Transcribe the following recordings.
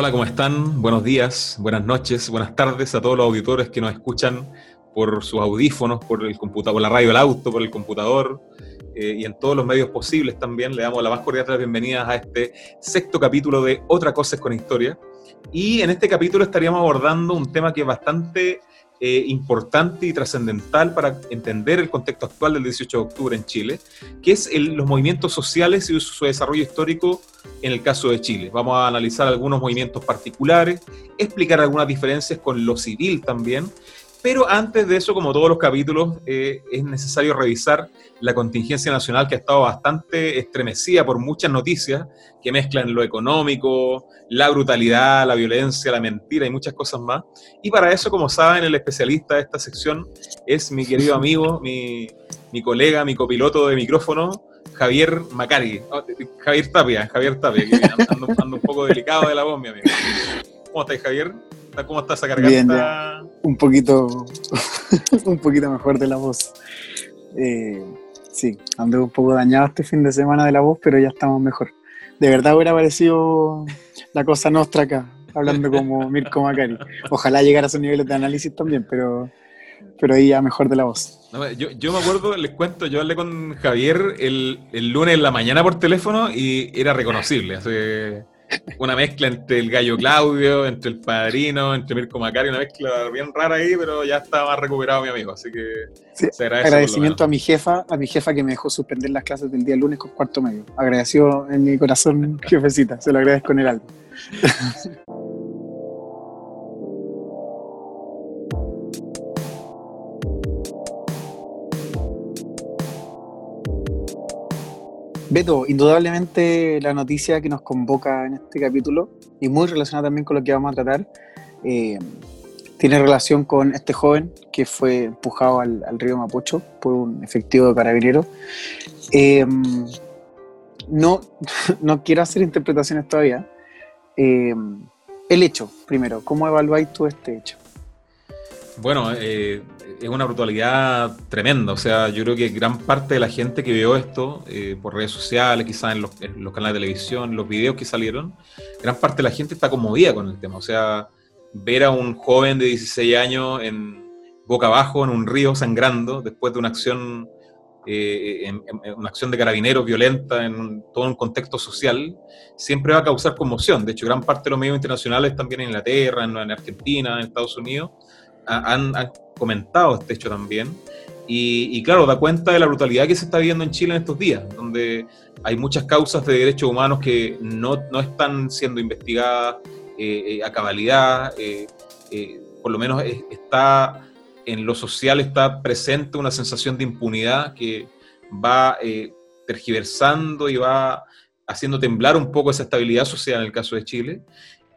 Hola, ¿cómo están? Buenos días, buenas noches, buenas tardes a todos los auditores que nos escuchan por sus audífonos, por el computador, la radio del auto, por el computador eh, y en todos los medios posibles también. Le damos la más cordial de las bienvenidas a este sexto capítulo de Otra Cosa con Historia. Y en este capítulo estaríamos abordando un tema que es bastante eh, importante y trascendental para entender el contexto actual del 18 de octubre en Chile, que es los movimientos sociales y su desarrollo histórico en el caso de Chile. Vamos a analizar algunos movimientos particulares, explicar algunas diferencias con lo civil también, pero antes de eso, como todos los capítulos, eh, es necesario revisar la contingencia nacional que ha estado bastante estremecida por muchas noticias que mezclan lo económico, la brutalidad, la violencia, la mentira y muchas cosas más. Y para eso, como saben, el especialista de esta sección es mi querido amigo, mi, mi colega, mi copiloto de micrófono, Javier Macari. Oh, Javier Tapia, Javier Tapia, que ando, un poco delicado de la voz, mi amigo. ¿Cómo estás, Javier? ¿Cómo estás esa garganta? un poquito, un poquito mejor de la voz. Eh, sí, ando un poco dañado este fin de semana de la voz, pero ya estamos mejor. De verdad hubiera parecido la cosa nuestra acá, hablando como Mirko Macari. Ojalá llegara a esos niveles de análisis también, pero, pero ahí ya mejor de la voz. yo, yo, me acuerdo, les cuento, yo hablé con Javier el, el, lunes en la mañana por teléfono y era reconocible. Hace una mezcla entre el gallo Claudio, entre el padrino, entre Mirko Macari, una mezcla bien rara ahí, pero ya está más recuperado mi amigo, así que se agradece agradecimiento a mi jefa, a mi jefa que me dejó suspender las clases del día lunes con cuarto medio. Agradecido en mi corazón, jefecita, se lo agradezco en el alma. Beto, indudablemente la noticia que nos convoca en este capítulo, y muy relacionada también con lo que vamos a tratar, eh, tiene relación con este joven que fue empujado al, río Mapocho por un efectivo de carabinero. Eh, no, no quiero hacer interpretaciones todavía. Eh, el hecho, primero, ¿cómo evaluáis tú este hecho? Bueno, eh, es una brutalidad tremenda. O sea, yo creo que gran parte de la gente que vio esto eh, por redes sociales, quizás en los, canales de televisión, los videos que salieron, gran parte de la gente está conmovida con el tema. O sea, ver a un joven de 16 años en boca abajo en un río sangrando después de una acción, eh, una acción de carabineros violenta en todo un contexto social, siempre va a causar conmoción. De hecho, gran parte de los medios internacionales, también en Inglaterra, en Argentina, en Estados Unidos, han, comentado este hecho también. Y, claro, da cuenta de la brutalidad que se está viendo en Chile en estos días, donde hay muchas causas de derechos humanos que no, no están siendo investigadas eh, eh, a cabalidad, eh, por lo menos está en lo social está presente una sensación de impunidad que va tergiversando y va haciendo temblar un poco esa estabilidad social en el caso de Chile.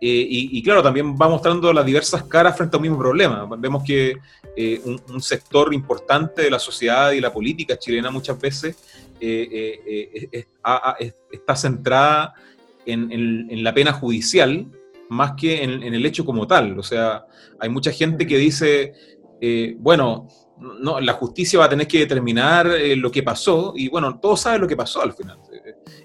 Eh, y, claro, también va mostrando las diversas caras frente a un mismo problema. Vemos que eh, un, sector importante de la sociedad y la política chilena muchas veces eh, está centrada en, la pena judicial más que en, el hecho como tal. O sea, hay mucha gente que dice, bueno, no, la justicia va a tener que determinar lo que pasó, y bueno, todos saben lo que pasó al final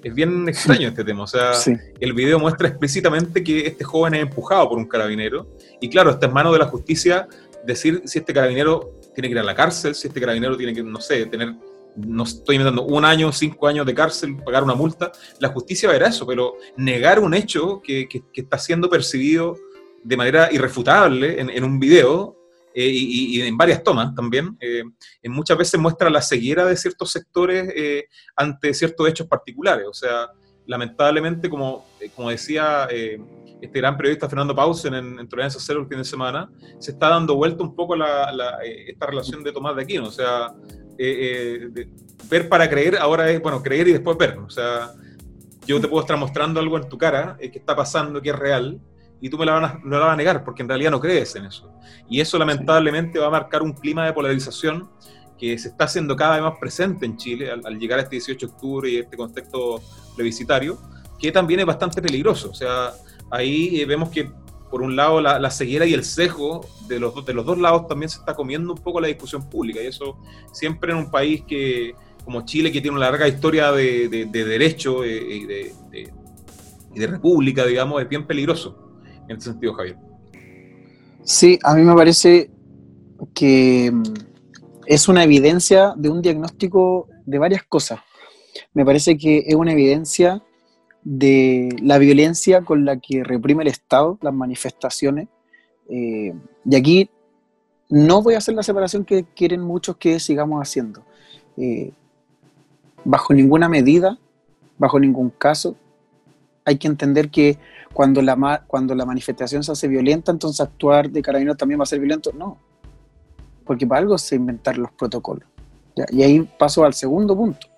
es bien extraño este tema. O sea, el video muestra explícitamente que este joven es empujado por un carabinero. Y claro, está en manos de la justicia decir si este carabinero tiene que ir a la cárcel, si este carabinero tiene que, no sé, tener, no estoy inventando, un año, cinco años de cárcel, pagar una multa. La justicia verá eso, pero negar un hecho que, que, está siendo percibido de manera irrefutable en, en un video eh, y, en varias tomas también, eh, muchas veces muestra la ceguera de ciertos sectores eh, ante ciertos hechos particulares. O sea, lamentablemente, como, como decía este gran periodista Fernando Pausen en, en Tolerancia Cero el fin de semana, se está dando vuelta un poco la, esta relación de Tomás de Aquino. O sea, ver para creer ahora es, bueno, creer y después ver. O sea, yo te puedo estar mostrando algo en tu cara que está pasando, que es real, y tú me la, van a, vas a negar porque en realidad no crees en eso. Y eso lamentablemente va a marcar un clima de polarización que se está haciendo cada vez más presente en Chile al, llegar a este 18 de octubre y este contexto plebiscitario, que también es bastante peligroso. O sea, ahí eh, vemos que por un lado la, ceguera y el sesgo de los, de los dos lados también se está comiendo un poco la discusión pública y eso siempre en un país que como Chile que tiene una larga historia de, de, derecho eh, y de, de república, digamos, es bien peligroso. En ese sentido, Javier. Sí, a mí me parece que mm, es una evidencia de un diagnóstico de varias cosas. Me parece que es una evidencia de la violencia con la que reprime el Estado las manifestaciones. Eh, y aquí no voy a hacer la separación que quieren muchos que sigamos haciendo. Eh, bajo ninguna medida, bajo ningún caso, hay que entender que cuando la, cuando la manifestación se hace violenta, entonces actuar de carabineros también va a ser violento. No, porque para algo se inventaron los protocolos. Y ahí paso al segundo punto.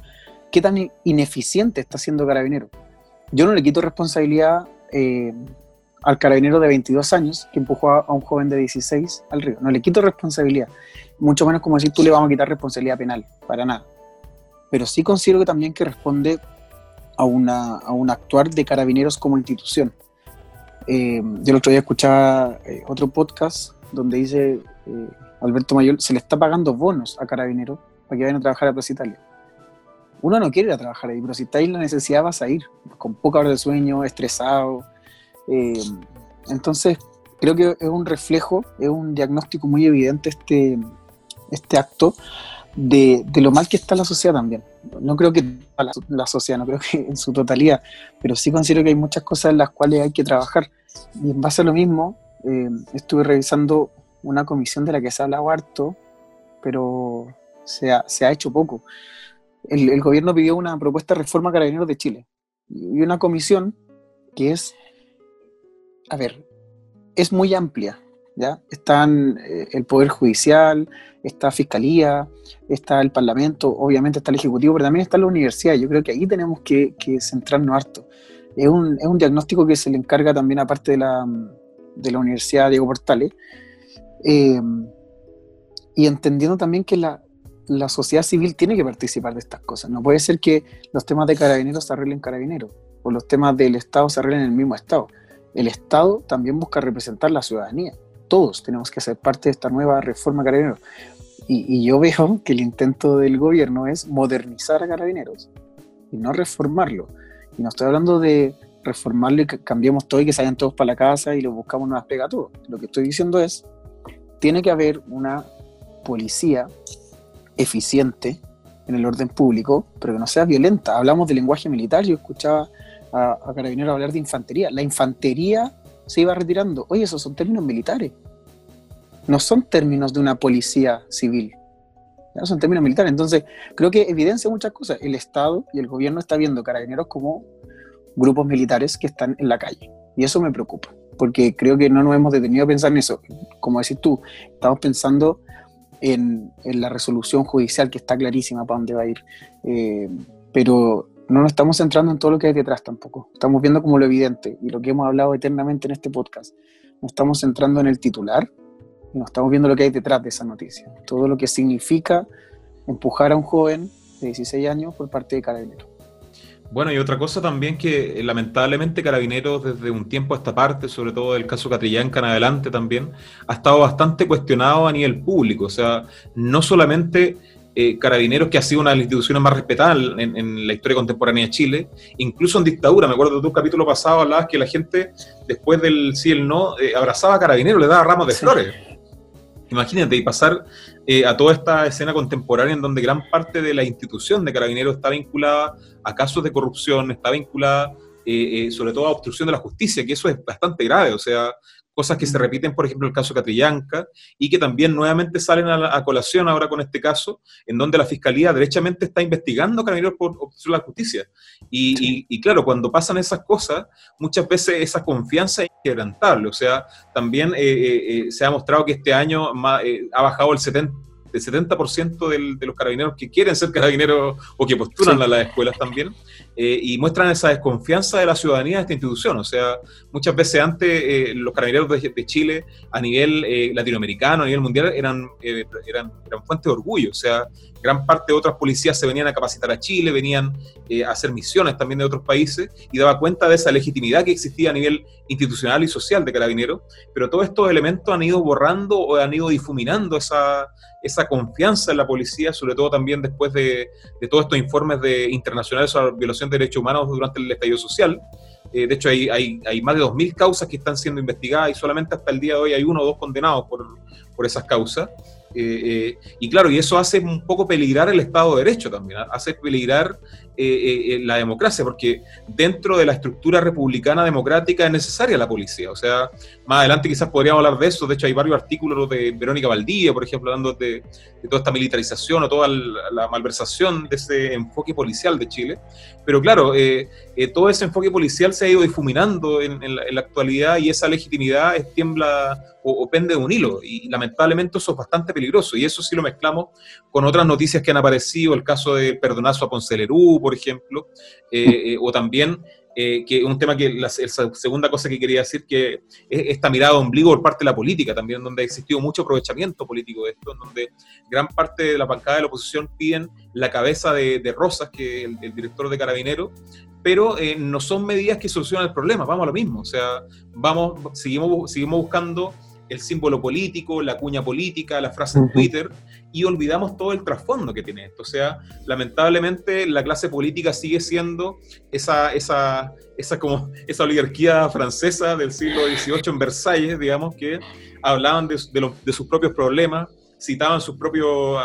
¿Qué tan ineficiente está siendo carabinero? Yo no le quito responsabilidad eh, al carabinero de 22 años que empujó a, un joven de 16 al río. No le quito responsabilidad. Mucho menos como decir tú le vamos a quitar responsabilidad penal, para nada. Pero sí considero que también que responde a, una, a un actuar de carabineros como institución. Eh, yo el otro día escuchaba eh, otro podcast donde dice eh, Alberto Mayor, se le está pagando bonos a carabineros para que vayan a trabajar a Plaza Italia. Uno no quiere ir a trabajar ahí, pero si está ahí la necesidad vas a ir, con poca hora de sueño, estresado, entonces, creo que es un reflejo, es un diagnóstico muy evidente este, este acto de, lo mal que está la sociedad también. No creo que la, la, sociedad, no creo que en su totalidad, pero sí considero que hay muchas cosas en las cuales hay que trabajar. Y en base a lo mismo, eh, estuve revisando una comisión de la que se ha hablado harto, pero se ha, hecho poco. El, el, gobierno pidió una propuesta de reforma carabineros de Chile y una comisión que es a ver, es muy amplia. ¿ya? Están eh, el Poder Judicial, está Fiscalía, está el Parlamento, obviamente está el Ejecutivo, pero también está la universidad. Yo creo que ahí tenemos que, centrarnos harto. Es un, es un, diagnóstico que se le encarga también, aparte de la, de la Universidad Diego Portales, eh, y entendiendo también que la, la sociedad civil tiene que participar de estas cosas. No puede ser que los temas de carabineros se arreglen carabineros o los temas del Estado se arreglen en el mismo Estado el Estado también busca representar la ciudadanía. Todos tenemos que ser parte de esta nueva reforma Carabineros. Y, yo veo que el intento del gobierno es modernizar a Carabineros y no reformarlo. Y no estoy hablando de reformarlo y que cambiemos todo y que salgan todos para la casa y lo buscamos nuevas pega todo. Lo que estoy diciendo es, tiene que haber una policía eficiente en el orden público, pero que no sea violenta. Hablamos de lenguaje militar, yo escuchaba a, a hablar de infantería. La infantería se iba retirando. Oye, esos son términos militares. No son términos de una policía civil. Son términos militares. Entonces, creo que evidencia muchas cosas. El Estado y el gobierno está viendo carabineros como grupos militares que están en la calle. Y eso me preocupa, porque creo que no nos hemos detenido a pensar en eso. Como decís tú, estamos pensando en, la resolución judicial que está clarísima para dónde va a ir. Eh, pero no nos estamos centrando en todo lo que hay detrás tampoco. Estamos viendo como lo evidente y lo que hemos hablado eternamente en este podcast. Nos estamos centrando en el titular no estamos viendo lo que hay detrás de esa noticia. Todo lo que significa empujar a un joven de 16 años por parte de Carabineros. Bueno, y otra cosa también que eh, lamentablemente Carabineros desde un tiempo a esta parte, sobre todo el caso Catrillanca en adelante también, ha estado bastante cuestionado a nivel público. O sea, no solamente eh, carabineros, que ha sido una de las instituciones más respetadas en, la historia contemporánea de Chile, incluso en dictadura. Me acuerdo de tu capítulo pasado, hablabas que la gente, después del sí y el no, eh, abrazaba a carabineros, le daba ramos de flores. Imagínate, y pasar eh, a toda esta escena contemporánea en donde gran parte de la institución de carabineros está vinculada a casos de corrupción, está vinculada sobre todo a obstrucción de la justicia, que eso es bastante grave. O sea, cosas que se repiten, por ejemplo, el caso Catrillanca, y que también nuevamente salen a, colación ahora con este caso, en donde la Fiscalía derechamente está investigando a Carabineros por la justicia. Y, claro, cuando pasan esas cosas, muchas veces esa confianza es inquebrantable. O sea, también eh, eh, eh, se ha mostrado que este año ha bajado el 70 el 70% de los carabineros que quieren ser carabineros o que postulan a las escuelas también, eh, y muestran esa desconfianza de la ciudadanía de esta institución. O sea, muchas veces antes eh, los carabineros de, Chile a nivel eh, latinoamericano, a nivel mundial, eran, eran, eran fuente de orgullo. O sea, gran parte de otras policías se venían a capacitar a Chile, venían a hacer misiones también de otros países y daba cuenta de esa legitimidad que existía a nivel institucional y social de carabineros, pero todos estos elementos han ido borrando o han ido difuminando esa, esa confianza en la policía, sobre todo también después de, todos estos informes de internacionales sobre violación de derechos humanos durante el estallido social. Eh, de hecho, hay, más de 2.000 causas que están siendo investigadas y solamente hasta el día de hoy hay uno o dos condenados por, esas causas. Eh, eh, y claro, y eso hace un poco peligrar el Estado de Derecho también, hace peligrar eh, la democracia, porque dentro de la estructura republicana democrática es necesaria la policía. O sea, más adelante quizás podríamos hablar de eso. De hecho, hay varios artículos de Verónica Valdía, por ejemplo, hablando de, toda esta militarización o toda la, malversación de ese enfoque policial de Chile. Pero claro, todo ese enfoque policial se ha ido difuminando en, la, en la, actualidad y esa legitimidad tiembla o, pende de un hilo. Y lamentablemente eso es bastante peligroso. Y eso sí lo mezclamos con otras noticias que han aparecido, el caso del perdonazo a Poncelerú, por ejemplo, eh, eh, o también eh, que un tema que la, segunda cosa que quería decir que es esta mirada de ombligo por parte de la política también donde ha existido mucho aprovechamiento político de esto en donde gran parte de la bancada de la oposición piden la cabeza de, Rosas que es el, director de Carabineros pero no son medidas que solucionan el problema vamos a lo mismo o sea vamos seguimos seguimos buscando el símbolo político, la cuña política, la frase en Twitter, y olvidamos todo el trasfondo que tiene esto. O sea, lamentablemente la clase política sigue siendo esa, esa, esa, como, esa oligarquía francesa del siglo XVIII en Versalles, digamos, que hablaban de, de, sus propios problemas, citaban sus propios,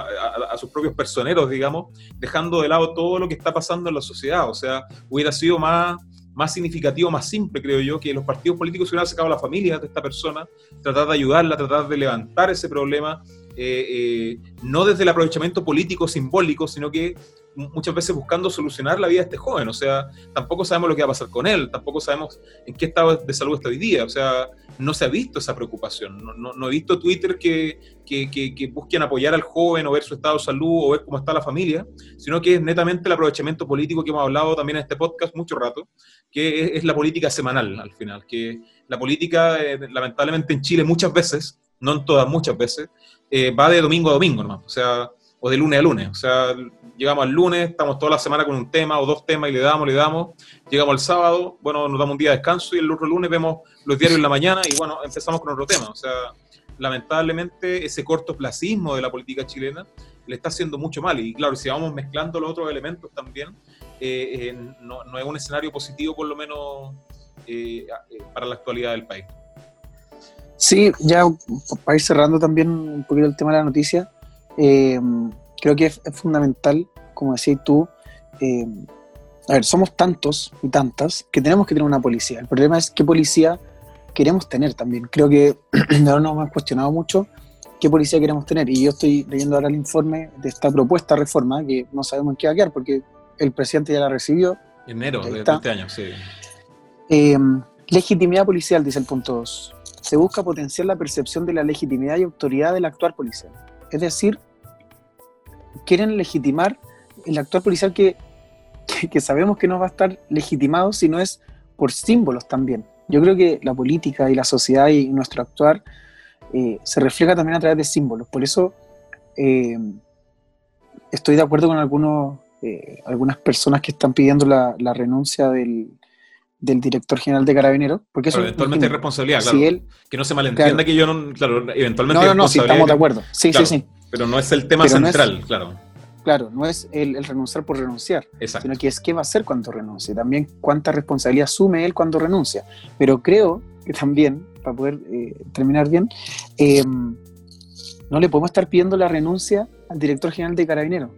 a, sus propios personeros, digamos, dejando de lado todo lo que está pasando en la sociedad. O sea, hubiera sido más más significativo, más simple, creo yo, que los partidos políticos se hubieran sacado a la familia de esta persona, tratar de ayudarla, tratar de levantar ese problema, eh, eh, no desde el aprovechamiento político simbólico, sino que muchas veces buscando solucionar la vida de este joven. O sea, tampoco sabemos lo que va a pasar con él, tampoco sabemos en qué estado de salud está hoy día. O sea, no se ha visto esa preocupación. No, he visto Twitter que, que, busquen apoyar al joven o ver su estado de salud o ver cómo está la familia, sino que es netamente el aprovechamiento político que hemos hablado también en este podcast mucho rato, que es, la política semanal al final. Que la política, eh, lamentablemente en Chile muchas veces, no en todas, muchas veces, eh, va de domingo a domingo nomás. O sea, o de lunes a lunes. O sea, llegamos al lunes, estamos toda la semana con un tema o dos temas y le damos, le damos. Llegamos al sábado, bueno, nos damos un día de descanso y el otro lunes vemos los diarios en la mañana y bueno, empezamos con otro tema. O sea, lamentablemente ese cortoplacismo de la política chilena le está haciendo mucho mal. Y claro, si vamos mezclando los otros elementos también, eh, eh, no, es un escenario positivo por lo menos para la actualidad del país. Sí, ya para ir cerrando también un poquito el tema de la noticia, eh, creo que es, fundamental, como decías tú, eh, a ver, somos tantos y tantas que tenemos que tener una policía. El problema es qué policía queremos tener también. Creo que ahora nos hemos cuestionado mucho qué policía queremos tener. Y yo estoy leyendo ahora el informe de esta propuesta de reforma que no sabemos en qué va a quedar porque el presidente ya la recibió. Enero de este año, sí. Eh, legitimidad policial, dice el punto 2. Se busca potenciar la percepción de la legitimidad y autoridad del actual policial. Es decir, quieren legitimar el actual policial que, que, sabemos que no va a estar legitimado si no es por símbolos también. Yo creo que la política y la sociedad y nuestro actuar eh, se refleja también a través de símbolos. Por eso eh, estoy de acuerdo con algunos, eh, algunas personas que están pidiendo la, renuncia del, director general de Carabineros. Porque eso eventualmente es responsabilidad, claro. que no se malentienda que yo no, claro, eventualmente. No, no, no, sí, estamos de acuerdo. Sí, sí, sí. Pero no es el tema central, claro. Claro, no es el, renunciar por renunciar, sino que es qué va a hacer cuando renuncie, también cuánta responsabilidad asume él cuando renuncia. Pero creo que también, para poder eh, terminar bien, em, no le podemos estar pidiendo la renuncia al director general de Carabineros.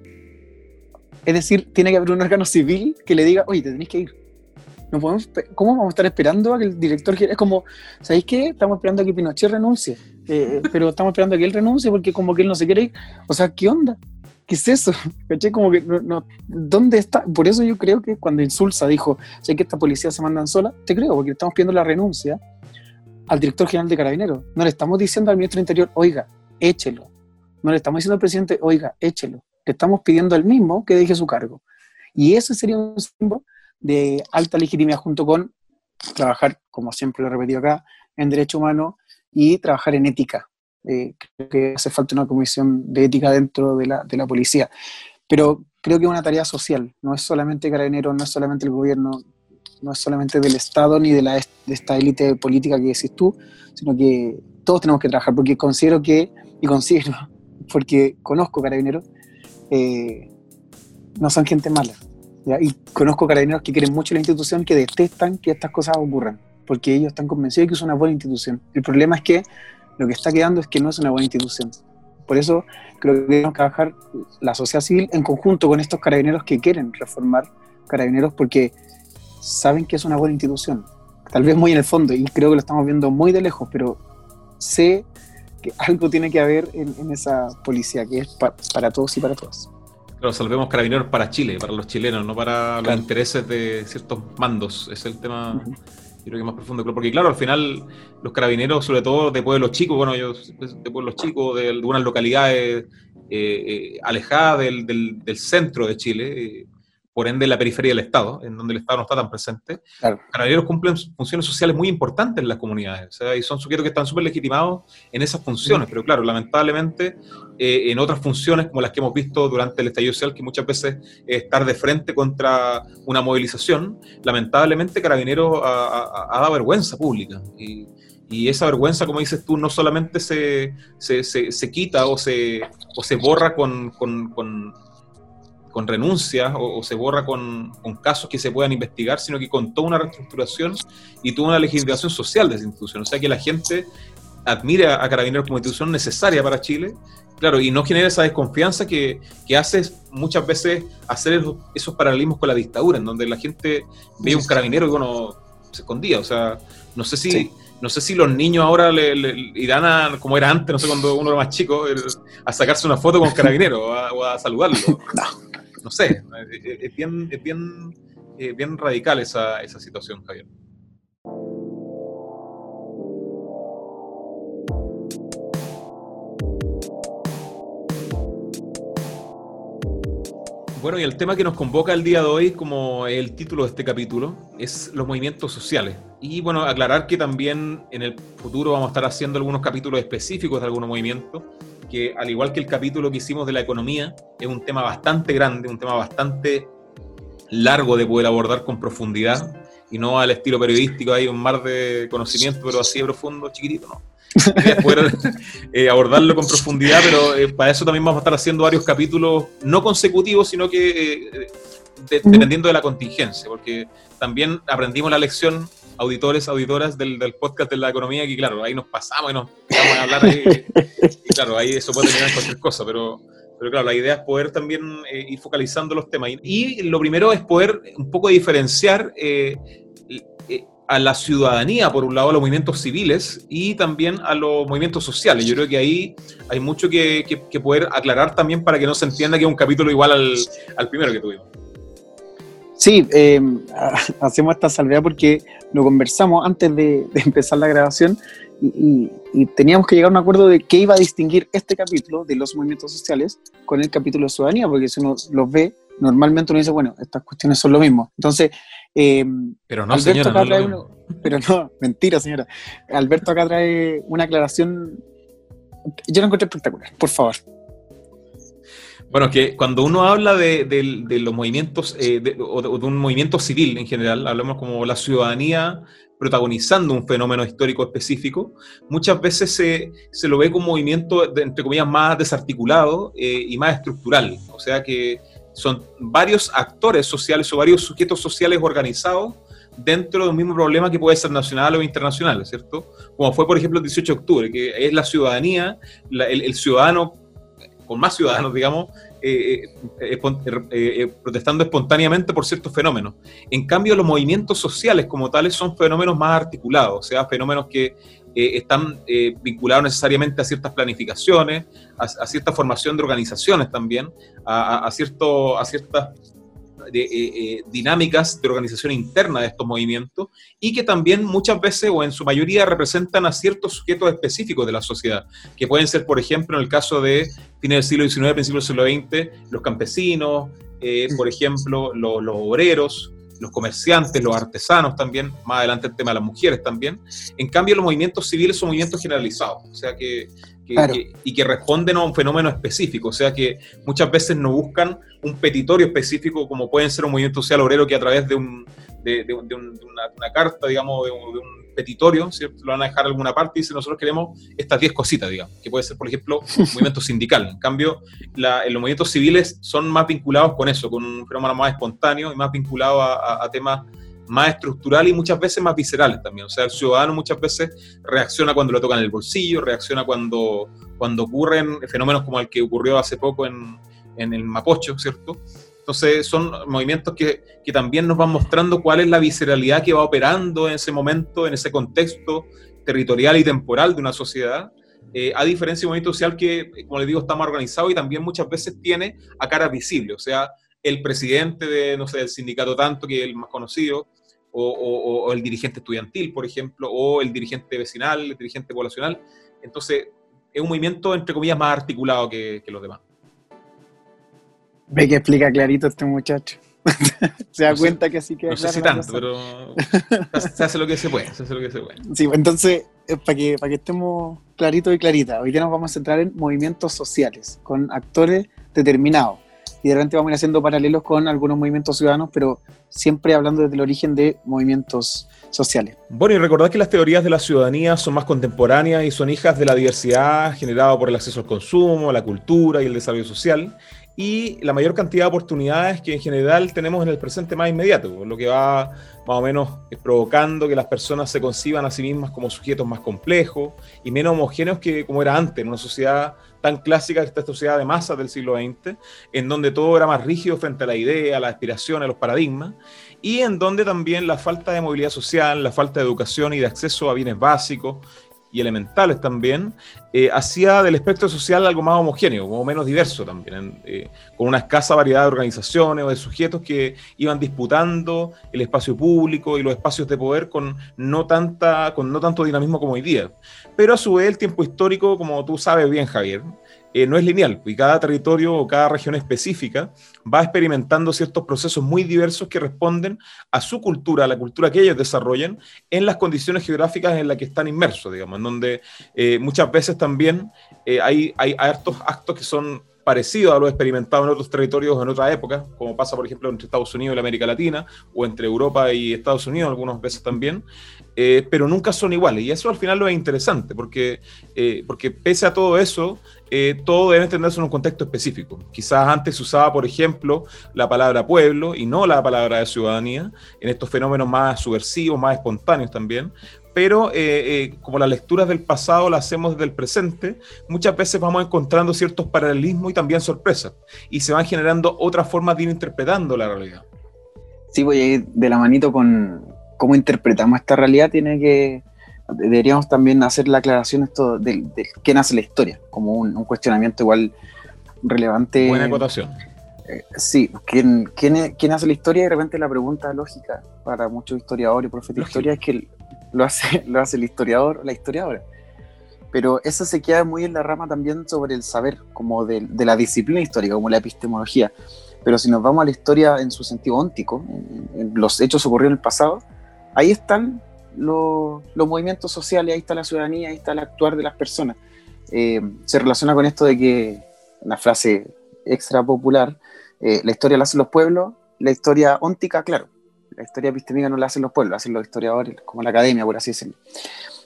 Es decir, tiene que haber un órgano civil que le diga, oye, te tenés que ir. No podemos, ¿Cómo vamos a estar esperando a que el director Es como, ¿sabéis qué? Estamos esperando a que Pinochet renuncie, eh, eh, pero estamos esperando a que él renuncie porque como que él no se quiere ir. O sea, ¿qué onda? ¿Qué es eso? ¿Caché? Como que, no, ¿dónde está? Por eso yo creo que cuando Insulsa dijo, sé que esta policía se mandan sola, te creo, porque estamos pidiendo la renuncia al director general de Carabineros. No le estamos diciendo al ministro del Interior, oiga, échelo. No le estamos diciendo al presidente, oiga, échelo. Le estamos pidiendo al mismo que deje su cargo. Y ese sería un símbolo de alta legitimidad junto con trabajar, como siempre lo he repetido acá, en derecho humano y trabajar en ética. Eh, creo que hace falta una comisión de ética dentro de la, de la policía. Pero creo que es una tarea social, no es solamente carabineros, no es solamente el gobierno, no es solamente del Estado ni de, la, de esta élite política que decís tú, sino que todos tenemos que trabajar, porque considero que, y considero porque conozco carabineros, eh, no son gente mala. Y conozco carabineros que quieren mucho la institución, que detestan que estas cosas ocurran, porque ellos están convencidos de que es una buena institución. El problema es que lo que está quedando es que no es una buena institución. Por eso creo que tenemos que trabajar la sociedad civil en conjunto con estos carabineros que quieren reformar carabineros porque saben que es una buena institución. Tal vez muy en el fondo, y creo que lo estamos viendo muy de lejos, pero sé que algo tiene que haber en, esa policía que es para todos y para todas. Claro, salvemos carabineros para Chile, para los chilenos, no para los intereses de ciertos mandos. Es el tema, creo que más profundo. Porque claro, al final los carabineros, sobre todo de pueblos chicos, bueno, yo de pueblos chicos, de algunas localidades eh, eh, alejadas del, del, centro de Chile, eh, por ende la periferia del Estado, en donde el Estado no está tan presente, claro. carabineros cumplen funciones sociales muy importantes en las comunidades, o sea, y son sujetos que están súper legitimados en esas funciones, pero claro, lamentablemente eh, en otras funciones como las que hemos visto durante el estallido social, que muchas veces es estar de frente contra una movilización, lamentablemente Carabineros ha, dado vergüenza pública. Y, esa vergüenza, como dices tú, no solamente se, se, se, quita o se, o se borra con, con, con con renuncias o, se borra con, con, casos que se puedan investigar, sino que con toda una reestructuración y toda una legitimación social de esa institución. O sea que la gente admire a Carabineros como institución necesaria para Chile, claro, y no genera esa desconfianza que, que hace muchas veces hacer esos, paralelismos con la dictadura, en donde la gente ve un carabinero y bueno, se escondía. O sea, no sé si... No sé si los niños ahora le, irán a, como era antes, no sé, cuando uno era más chico, a sacarse una foto con carabinero o a, saludarlo. No no sé, es, bien, es bien, eh, bien radical esa, esa situación, Javier. Bueno, y el tema que nos convoca el día de hoy, como el título de este capítulo, es los movimientos sociales. Y bueno, aclarar que también en el futuro vamos a estar haciendo algunos capítulos específicos de algunos movimientos, que al igual que el capítulo que hicimos de la economía, es un tema bastante grande, un tema bastante largo de poder abordar con profundidad y no al estilo periodístico, hay un mar de conocimiento, pero así de profundo, chiquitito, no. poder eh, abordarlo con profundidad, pero eh, para eso también vamos a estar haciendo varios capítulos, no consecutivos, sino que eh, dependiendo de la contingencia, porque también aprendimos la lección auditores, auditoras del, podcast de la economía, que claro, ahí nos pasamos y nos vamos a hablar, y claro, ahí eso puede terminar cualquier cosa, pero, pero claro, la idea es poder también eh, ir focalizando los temas. Y, lo primero es poder un poco diferenciar eh, eh, a la ciudadanía, por un lado, a los movimientos civiles y también a los movimientos sociales. Yo creo que ahí hay mucho que, que, poder aclarar también para que no se entienda que es un capítulo igual al, al primero que tuvimos. Sí, eh, hacemos esta salvedad porque lo conversamos antes de, empezar la grabación y, teníamos que llegar a un acuerdo de qué iba a distinguir este capítulo de los movimientos sociales con el capítulo de ciudadanía, porque si uno los ve, normalmente uno dice, bueno, estas cuestiones son lo mismo. Entonces, eh, pero no, señora, pero no, mentira, señora. Alberto acá trae una aclaración, yo la encuentro espectacular, por favor. Bueno, que cuando uno habla de, los movimientos, eh, o, de, un movimiento civil en general, hablamos como la ciudadanía protagonizando un fenómeno histórico específico, muchas veces se, se lo ve como un movimiento, entre comillas, más desarticulado eh, y más estructural. O sea que son varios actores sociales o varios sujetos sociales organizados dentro de un mismo problema que puede ser nacional o internacional, ¿cierto? Como fue, por ejemplo, el 18 de octubre, que es la ciudadanía, el, ciudadano con más ciudadanos, digamos, eh, eh, eh, protestando espontáneamente por ciertos fenómenos. En cambio, los movimientos sociales como tales son fenómenos más articulados, o sea, fenómenos que están vinculados necesariamente a ciertas planificaciones, a, cierta formación de organizaciones también, a, a, cierto, a ciertas de, eh, eh, dinámicas de organización interna de estos movimientos y que también muchas veces o en su mayoría representan a ciertos sujetos específicos de la sociedad, que pueden ser, por ejemplo, en el caso de fines del siglo XIX, principios del siglo XX, los campesinos, eh, por ejemplo, los obreros, los comerciantes, los artesanos también, más adelante el tema de las mujeres también. En cambio, los movimientos civiles son movimientos generalizados, o sea que, y que responden a un fenómeno específico, o sea que muchas veces no buscan un petitorio específico como pueden ser un movimiento social obrero que a través de un, de, una, carta, digamos, de un, petitorio, ¿cierto? Lo van a dejar en alguna parte y dice, nosotros queremos estas 10 cositas, digamos, que puede ser, por ejemplo, un movimiento sindical. En cambio, los movimientos civiles son más vinculados con eso, con un fenómeno más espontáneo y más vinculado a, temas más estructurales y muchas veces más viscerales también. O sea, el ciudadano muchas veces reacciona cuando lo tocan el bolsillo, reacciona cuando, cuando ocurren fenómenos como el que ocurrió hace poco en, en el Mapocho, ¿cierto? Entonces son movimientos que, que, también nos van mostrando cuál es la visceralidad que va operando en ese momento, en ese contexto territorial y temporal de una sociedad, eh, a diferencia de un movimiento social que, como les digo, está más organizado y también muchas veces tiene a cara visible, o sea, el presidente de, no sé, del sindicato tanto, que es el más conocido, o, o, el dirigente estudiantil, por ejemplo, o el dirigente vecinal, el dirigente poblacional. Entonces, es un movimiento, entre comillas, más articulado que, que los demás. Ve que explica clarito este muchacho. se da cuenta que así queda no sé si tanto, pero se hace lo que se puede, se hace lo que se puede. Sí, entonces, eh, para que, para que estemos claritos y claritas, hoy día nos vamos a centrar en movimientos sociales, con actores determinados. Y de repente vamos a ir haciendo paralelos con algunos movimientos ciudadanos, pero siempre hablando desde el origen de movimientos sociales. Bueno, y recordad que las teorías de la ciudadanía son más contemporáneas y son hijas de la diversidad generada por el acceso al consumo, la cultura y el desarrollo social y la mayor cantidad de oportunidades que en general tenemos en el presente más inmediato, lo que va más o menos provocando que las personas se conciban a sí mismas como sujetos más complejos y menos homogéneos que como era antes, en una sociedad tan clásica, esta sociedad de masas del siglo XX, en donde todo era más rígido frente a la idea, a la aspiración, a los paradigmas, y en donde también la falta de movilidad social, la falta de educación y de acceso a bienes básicos elementales también, eh, hacía del espectro social algo más homogéneo, como menos diverso también, eh, con una escasa variedad de organizaciones o de sujetos que iban disputando el espacio público y los espacios de poder con no, tanta, con no tanto dinamismo como hoy día. Pero a su vez el tiempo histórico, como tú sabes bien, Javier, eh, no es lineal, y cada territorio o cada región específica va experimentando ciertos procesos muy diversos que responden a su cultura, a la cultura que ellos desarrollan, en las condiciones geográficas en las que están inmersos, digamos, en donde eh, muchas veces también eh, hay, hay actos que son parecidos a lo experimentado en otros territorios en otra época, como pasa, por ejemplo, entre Estados Unidos y la América Latina, o entre Europa y Estados Unidos algunas veces también, pero nunca son iguales. Y eso al final lo es interesante, porque, porque pese a todo eso, eh, todo debe entenderse en un contexto específico. Quizás antes se usaba, por ejemplo, la palabra pueblo y no la palabra de ciudadanía, en estos fenómenos más subversivos, más espontáneos también, pero eh, eh, como las lecturas del pasado las hacemos desde el presente, muchas veces vamos encontrando ciertos paralelismos y también sorpresas, y se van generando otras formas de ir interpretando la realidad. Sí, voy a ir de la manito con cómo interpretamos esta realidad, tiene que deberíamos también hacer la aclaración esto de, qué nace la historia, como un, cuestionamiento igual relevante. Buena acotación. Eh, sí, ¿quién, quién, hace la historia? Y de repente la pregunta lógica para muchos historiadores y profetas de historia es que lo hace, lo hace el historiador o la historiadora. Pero eso se queda muy en la rama también sobre el saber, como de, la disciplina histórica, como la epistemología. Pero si nos vamos a la historia en su sentido óntico, los hechos ocurrieron en el pasado, ahí están los, movimientos sociales, ahí está la ciudadanía, ahí está el actuar de las personas. Eh, se relaciona con esto de que, una frase extra popular, eh, la historia la hacen los pueblos, la historia óntica, claro, la historia epistémica no la hacen los pueblos, la hacen los historiadores, como la academia, por así decirlo.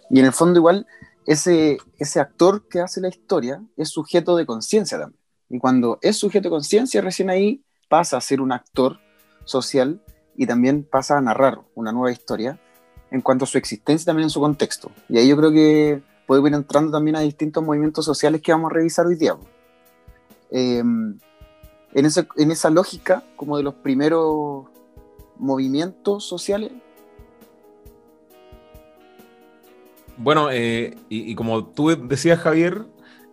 Y en el fondo igual, ese, ese actor que hace la historia es sujeto de conciencia también. Y cuando es sujeto de conciencia, recién ahí pasa a ser un actor social y también pasa a narrar una nueva historia en cuanto a su existencia también en su contexto. Y ahí yo creo que puede ir entrando también a distintos movimientos sociales que vamos a revisar hoy día. Eh, en, esa, en esa lógica, como de los primeros movimientos sociales. Bueno, eh, y, como tú decías, Javier,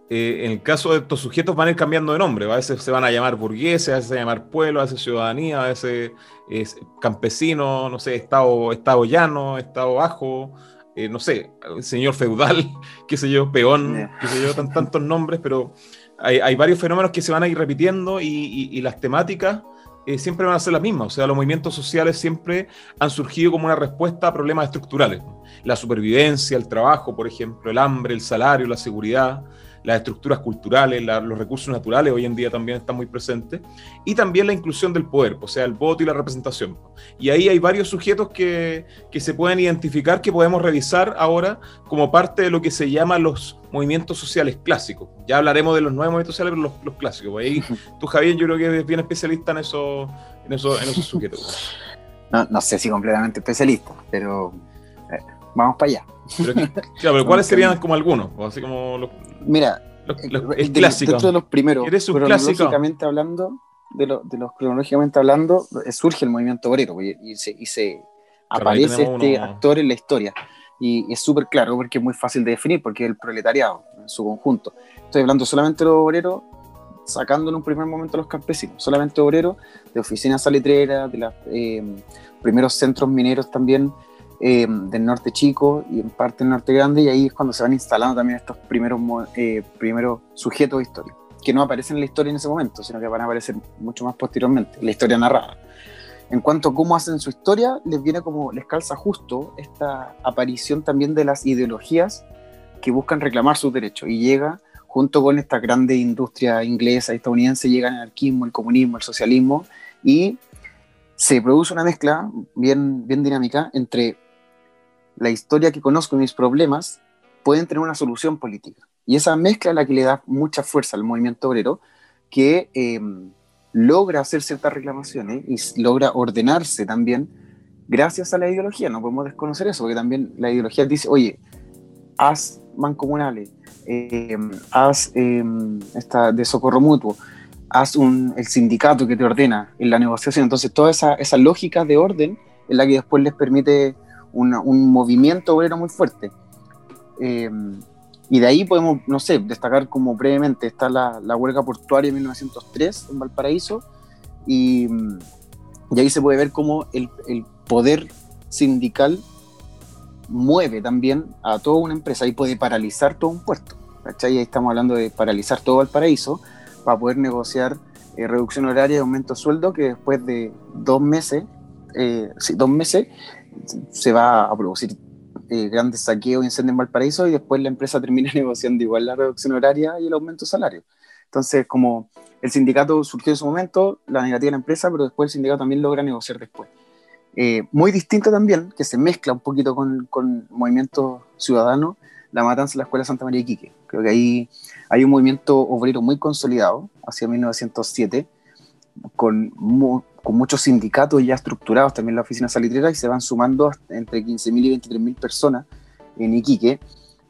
eh, en el caso de estos sujetos van a ir cambiando de nombre. A veces se van a llamar burgueses, a veces se van a llamar pueblo, a veces ciudadanía, a veces es campesino, no sé, estado, estado llano, estado bajo, eh, no sé, señor feudal, qué sé yo, peón, qué sé yo, tantos nombres, pero hay, varios fenómenos que se van a ir repitiendo y, las temáticas eh, siempre van a ser las mismas. O sea, los movimientos sociales siempre han surgido como una respuesta a problemas estructurales. La supervivencia, el trabajo, por ejemplo, el hambre, el salario, la seguridad las estructuras culturales, los recursos naturales hoy en día también están muy presentes, y también la inclusión del poder, o sea, el voto y la representación. Y ahí hay varios sujetos que, que se pueden identificar, que podemos revisar ahora como parte de lo que se llama los movimientos sociales clásicos. Ya hablaremos de los nuevos movimientos sociales, pero los, los clásicos. Pues ahí tú, Javier, yo creo que eres bien especialista en, eso, en, eso, en esos sujetos. No, no sé si completamente especialista, pero eh, vamos para allá. Pero, pero ¿cuáles serían como algunos? Así como los, Mira, el clásico. Dentro de los primeros, cronológicamente hablando, de, de, los cronológicamente hablando, eh, surge el movimiento obrero y, se, y se aparece este actor en la historia. Y, es súper claro porque es muy fácil de definir, porque es el proletariado en su conjunto. Estoy hablando solamente de los obreros, sacando en un primer momento a los campesinos, solamente obreros de oficinas salitreras, de los eh, primeros centros mineros también eh, del norte chico y en parte del norte grande, y ahí es cuando se van instalando también estos primeros, eh, primeros sujetos historia, que no aparecen en la historia en ese momento, sino que van a aparecer mucho más posteriormente, la historia narrada. En cuanto a cómo hacen su historia, les viene como, les calza justo esta aparición también de las ideologías que buscan reclamar sus derechos y llega junto con esta grande industria inglesa, estadounidense, llega el anarquismo, el comunismo, el socialismo y se produce una mezcla bien, bien dinámica entre la historia que conozco y mis problemas pueden tener una solución política. Y esa mezcla es la que le da mucha fuerza al movimiento obrero, que eh, logra hacer ciertas reclamaciones y logra ordenarse también gracias a la ideología. No podemos desconocer eso, porque también la ideología dice, oye, haz mancomunales, eh, haz eh, esta de socorro mutuo, haz un, el sindicato que te ordena en la negociación. Entonces, toda esa, esa lógica de orden es la que después les permite un movimiento obrero muy fuerte. Eh, y de ahí podemos, no sé, destacar como brevemente, está la, la huelga portuaria de 1903 en Valparaíso, y, y ahí se puede ver cómo el, el, poder sindical mueve también a toda una empresa y puede paralizar todo un puerto. ¿cachai? Ahí estamos hablando de paralizar todo Valparaíso para poder negociar eh, reducción horaria y aumento de sueldo que después de dos meses, eh, dos meses, se va a producir eh, grandes saqueos, incendios en Valparaíso y después la empresa termina negociando igual la reducción horaria y el aumento de salario. Entonces, como el sindicato surgió en su momento, la negativa de la empresa, pero después el sindicato también logra negociar después. Eh, muy distinto también, que se mezcla un poquito con, con movimiento ciudadano, la matanza de la Escuela Santa María de Quique. Creo que ahí hay un movimiento obrero muy consolidado, hacia 1907, con, con muchos sindicatos ya estructurados también la oficina salitrera y se van sumando entre 15.000 y 23.000 personas en Iquique.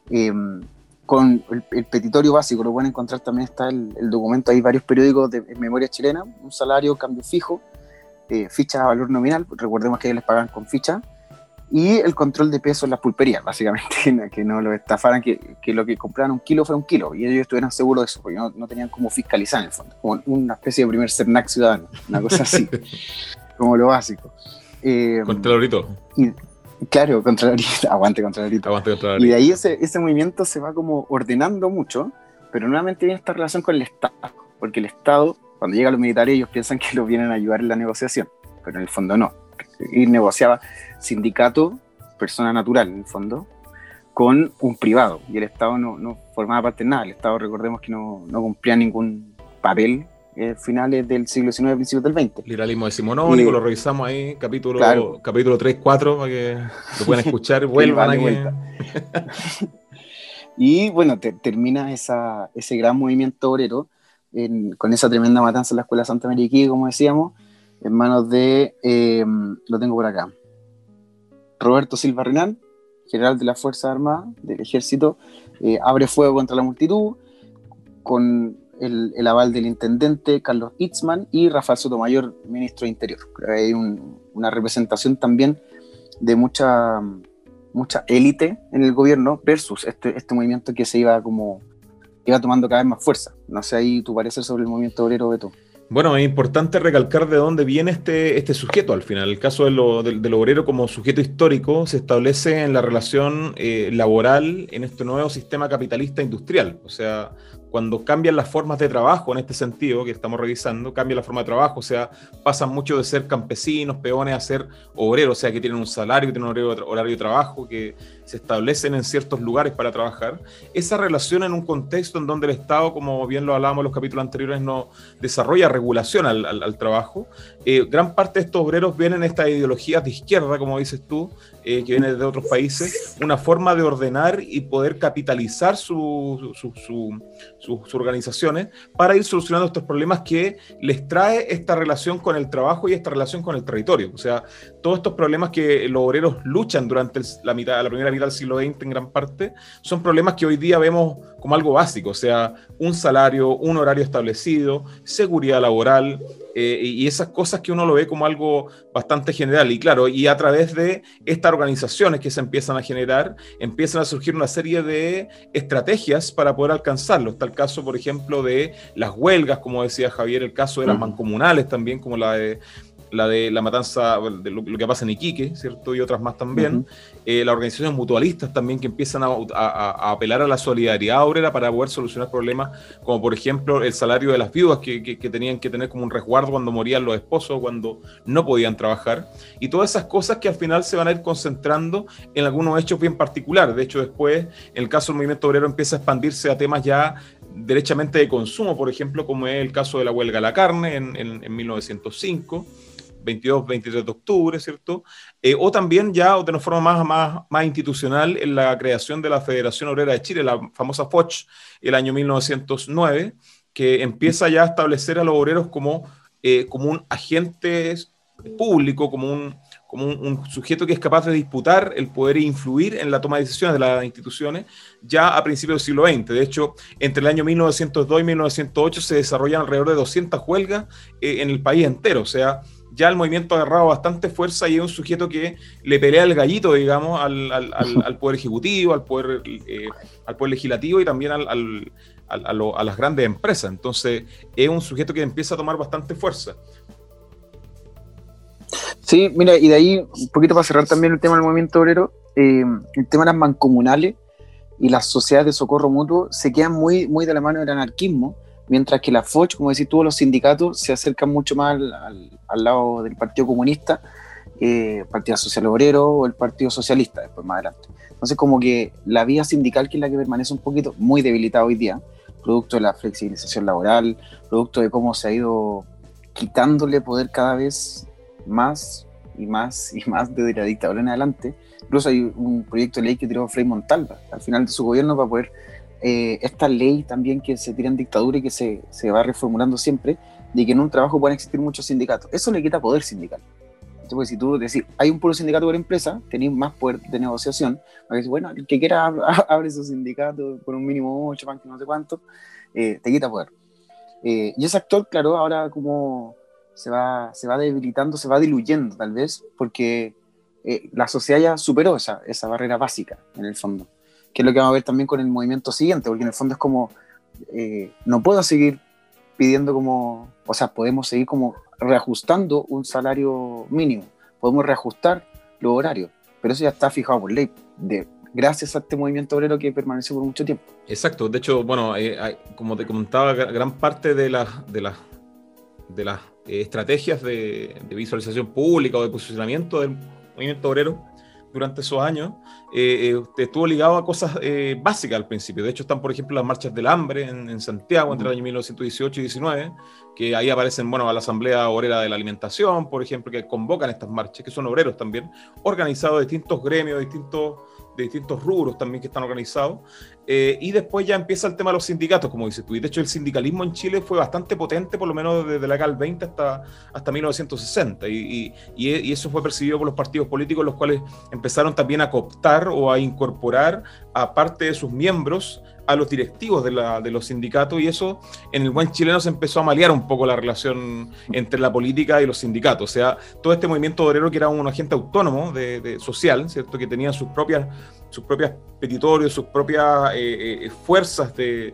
Em, con el, petitorio básico, lo pueden encontrar también está el, documento, hay varios periódicos de memoria chilena, un salario, cambio fijo, eh, ficha a valor nominal, recordemos que les pagan con ficha, y el control de peso en las pulperías, básicamente, que no lo estafaran, que, que, lo que compraran un kilo fuera un kilo, y ellos estuvieran seguros de eso, porque no, no, tenían como fiscalizar en el fondo, como una especie de primer CERNAC ciudadano, una cosa así, como lo básico. Eh, Contralorito. Y, claro, Contralorito, aguante Contralorito. Aguante Contralorito. Y de ahí ese, ese movimiento se va como ordenando mucho, pero nuevamente viene esta relación con el Estado, porque el Estado, cuando llega a los militares, ellos piensan que los vienen a ayudar en la negociación, pero en el fondo no. Y negociaba sindicato, persona natural en el fondo, con un privado. Y el Estado no, no formaba parte de nada. El Estado, recordemos que no, no cumplía ningún papel eh, finales del siglo XIX, principios del XX. Liberalismo decimonónico, lo revisamos ahí, capítulo, capítulo 3, 4, para que lo puedan escuchar, vuelvan aquí. y bueno, termina esa, ese gran movimiento obrero con esa tremenda matanza en la Escuela Santa María como decíamos, en manos de, eh, lo tengo por acá, Roberto Silva Renán, general de la Fuerza Armada del Ejército, eh, abre fuego contra la multitud con el, aval del intendente Carlos Itzman y Rafael Sotomayor, ministro de Interior. hay una representación también de mucha, mucha élite en el gobierno versus este, este movimiento que se iba como iba tomando cada vez más fuerza. No sé ahí tu parecer sobre el movimiento obrero, Beto. Bueno, es importante recalcar de dónde viene este, este sujeto al final. El caso del, obrero como sujeto histórico se establece en la relación eh, laboral en este nuevo sistema capitalista industrial. O sea, cuando cambian las formas de trabajo en este sentido que estamos revisando, cambia la forma de trabajo, o sea, pasan mucho de ser campesinos, peones, a ser obreros, o sea, que tienen un salario, que tienen un horario, de trabajo, que se establecen en ciertos lugares para trabajar. Esa relación en un contexto en donde el Estado, como bien lo hablábamos en los capítulos anteriores, no desarrolla regulación al, al, trabajo. Eh, gran parte de estos obreros vienen estas ideologías de izquierda, como dices tú, eh, que vienen de otros países, una forma de ordenar y poder capitalizar su, su, su, sus organizaciones para ir solucionando estos problemas que les trae esta relación con el trabajo y esta relación con el territorio. O sea, todos estos problemas que los obreros luchan durante la, mitad, la primera mitad del siglo XX en gran parte, son problemas que hoy día vemos como algo básico, o sea, un salario, un horario establecido, seguridad laboral, eh, y esas cosas que uno lo ve como algo bastante general. Y claro, y a través de estas organizaciones que se empiezan a generar, empiezan a surgir una serie de estrategias para poder alcanzarlo. Está el caso, por ejemplo, de las huelgas, como decía Javier, el caso de las mancomunales también, como la de la de la matanza, de lo, que pasa en Iquique, ¿cierto? Y otras más también. Eh, las organizaciones mutualistas también que empiezan a, apelar a la solidaridad obrera para poder solucionar problemas, como por ejemplo el salario de las viudas que, tenían que tener como un resguardo cuando morían los esposos, cuando no podían trabajar. Y todas esas cosas que al final se van a ir concentrando en algunos hechos bien particulares. De hecho, después, en el caso del movimiento obrero, empieza a expandirse a temas ya derechamente de consumo, por ejemplo, como es el caso de la huelga de la carne en, en, en 1905 22, 23 de octubre, ¿cierto? Eh, o también ya de una forma más, más, más institucional en la creación de la Federación Obrera de Chile, la famosa FOCH, el año 1909, que empieza ya a establecer a los obreros como, eh, como un agente público, como un, como un, sujeto que es capaz de disputar el poder e influir en la toma de decisiones de las instituciones ya a principios del siglo XX. De hecho, entre el año 1902 y 1908 se desarrollan alrededor de 200 huelgas eh, en el país entero. O sea, ya el movimiento ha agarrado bastante fuerza y es un sujeto que le pelea el gallito, digamos, al, al, al, poder ejecutivo, al poder, eh, al poder legislativo y también a, a, las grandes empresas. Entonces, es un sujeto que empieza a tomar bastante fuerza. Sí, mira, y de ahí, un poquito para cerrar también el tema del movimiento obrero, eh, el tema de las mancomunales y las sociedades de socorro mutuo se quedan muy, muy de la mano del anarquismo mientras que la FOCH, como decís tú, los sindicatos se acercan mucho más al, al, lado del Partido Comunista, eh, Partido Social Obrero o el Partido Socialista, después más adelante. Entonces, como que la vía sindical, que es la que permanece un poquito muy debilitada hoy día, producto de la flexibilización laboral, producto de cómo se ha ido quitándole poder cada vez más y más y más desde la dictadura en adelante. Incluso hay un proyecto de ley que tiró Frei Montalva al final de su gobierno para poder eh, esta ley también que se tira en dictadura y que se, se, va reformulando siempre, de que en un trabajo pueden existir muchos sindicatos. Eso le quita poder sindical. Entonces, si tú decís, hay un puro sindicato por empresa, tenéis más poder de negociación. bueno, el que quiera abre su sindicato por un mínimo 8, no sé cuánto, eh, te quita poder. Eh, y ese actor, claro, ahora como se va, se va debilitando, se va diluyendo tal vez, porque la sociedad ya superó esa, esa barrera básica en el fondo que es lo que vamos a ver también con el movimiento siguiente, porque en el fondo es como, eh, no puedo seguir pidiendo como, o sea, podemos seguir como reajustando un salario mínimo, podemos reajustar los horarios, pero eso ya está fijado por ley, de, gracias a este movimiento obrero que permaneció por mucho tiempo. Exacto, de hecho, bueno, eh, como te comentaba, gran parte de las de las de las eh, estrategias de, visualización pública o de posicionamiento del movimiento obrero durante esos años, eh, eh, estuvo ligado a cosas eh, básicas al principio. De hecho, están, por ejemplo, las marchas del hambre en, Santiago entre el año 1918 y 19, que ahí aparecen, bueno, a la Asamblea Obrera de la Alimentación, por ejemplo, que convocan estas marchas, que son obreros también, organizados de distintos gremios, distintos de distintos rubros también que están organizados. Eh, y después ya empieza el tema de los sindicatos, como dices tú. Y de hecho el sindicalismo en Chile fue bastante potente, por lo menos desde la del 20 hasta, hasta 1960. Y, y, eso fue percibido por los partidos políticos, los cuales empezaron también a cooptar o a incorporar a parte de sus miembros a los directivos de, la, de, los sindicatos y eso en el buen chileno se empezó a malear un poco la relación entre la política y los sindicatos. O sea, todo este movimiento obrero que era un agente autónomo de, social, ¿cierto? Que tenía sus propias, sus propias petitorios, sus propias eh, eh, fuerzas de,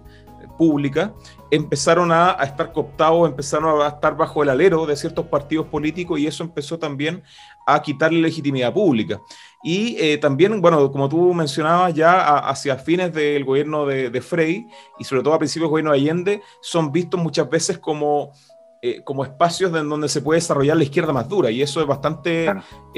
pública, empezaron a, estar cooptados, empezaron a estar bajo el alero de ciertos partidos políticos y eso empezó también a quitarle legitimidad pública. Y eh, también, bueno, como tú mencionabas, ya hacia fines del gobierno de, Frey y sobre todo a principios del gobierno de Allende, son vistos muchas veces como, eh, como espacios en donde se puede desarrollar la izquierda más dura. Y eso es bastante,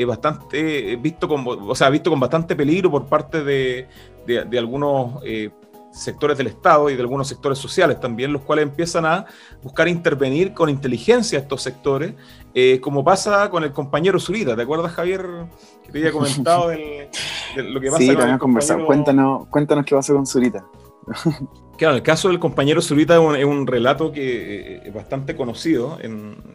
bastante visto, con, o sea, visto con bastante peligro por parte de, de algunos eh, sectores del Estado y de algunos sectores sociales también, los cuales empiezan a buscar intervenir con inteligencia estos sectores, eh, como pasa con el compañero Zurita. ¿Te acuerdas, Javier, que te había comentado de lo que pasa sí, con el compañero... Cuéntanos, cuéntanos qué pasa con Zurita. Claro, el caso del compañero Zurita es un, relato que eh, es bastante conocido.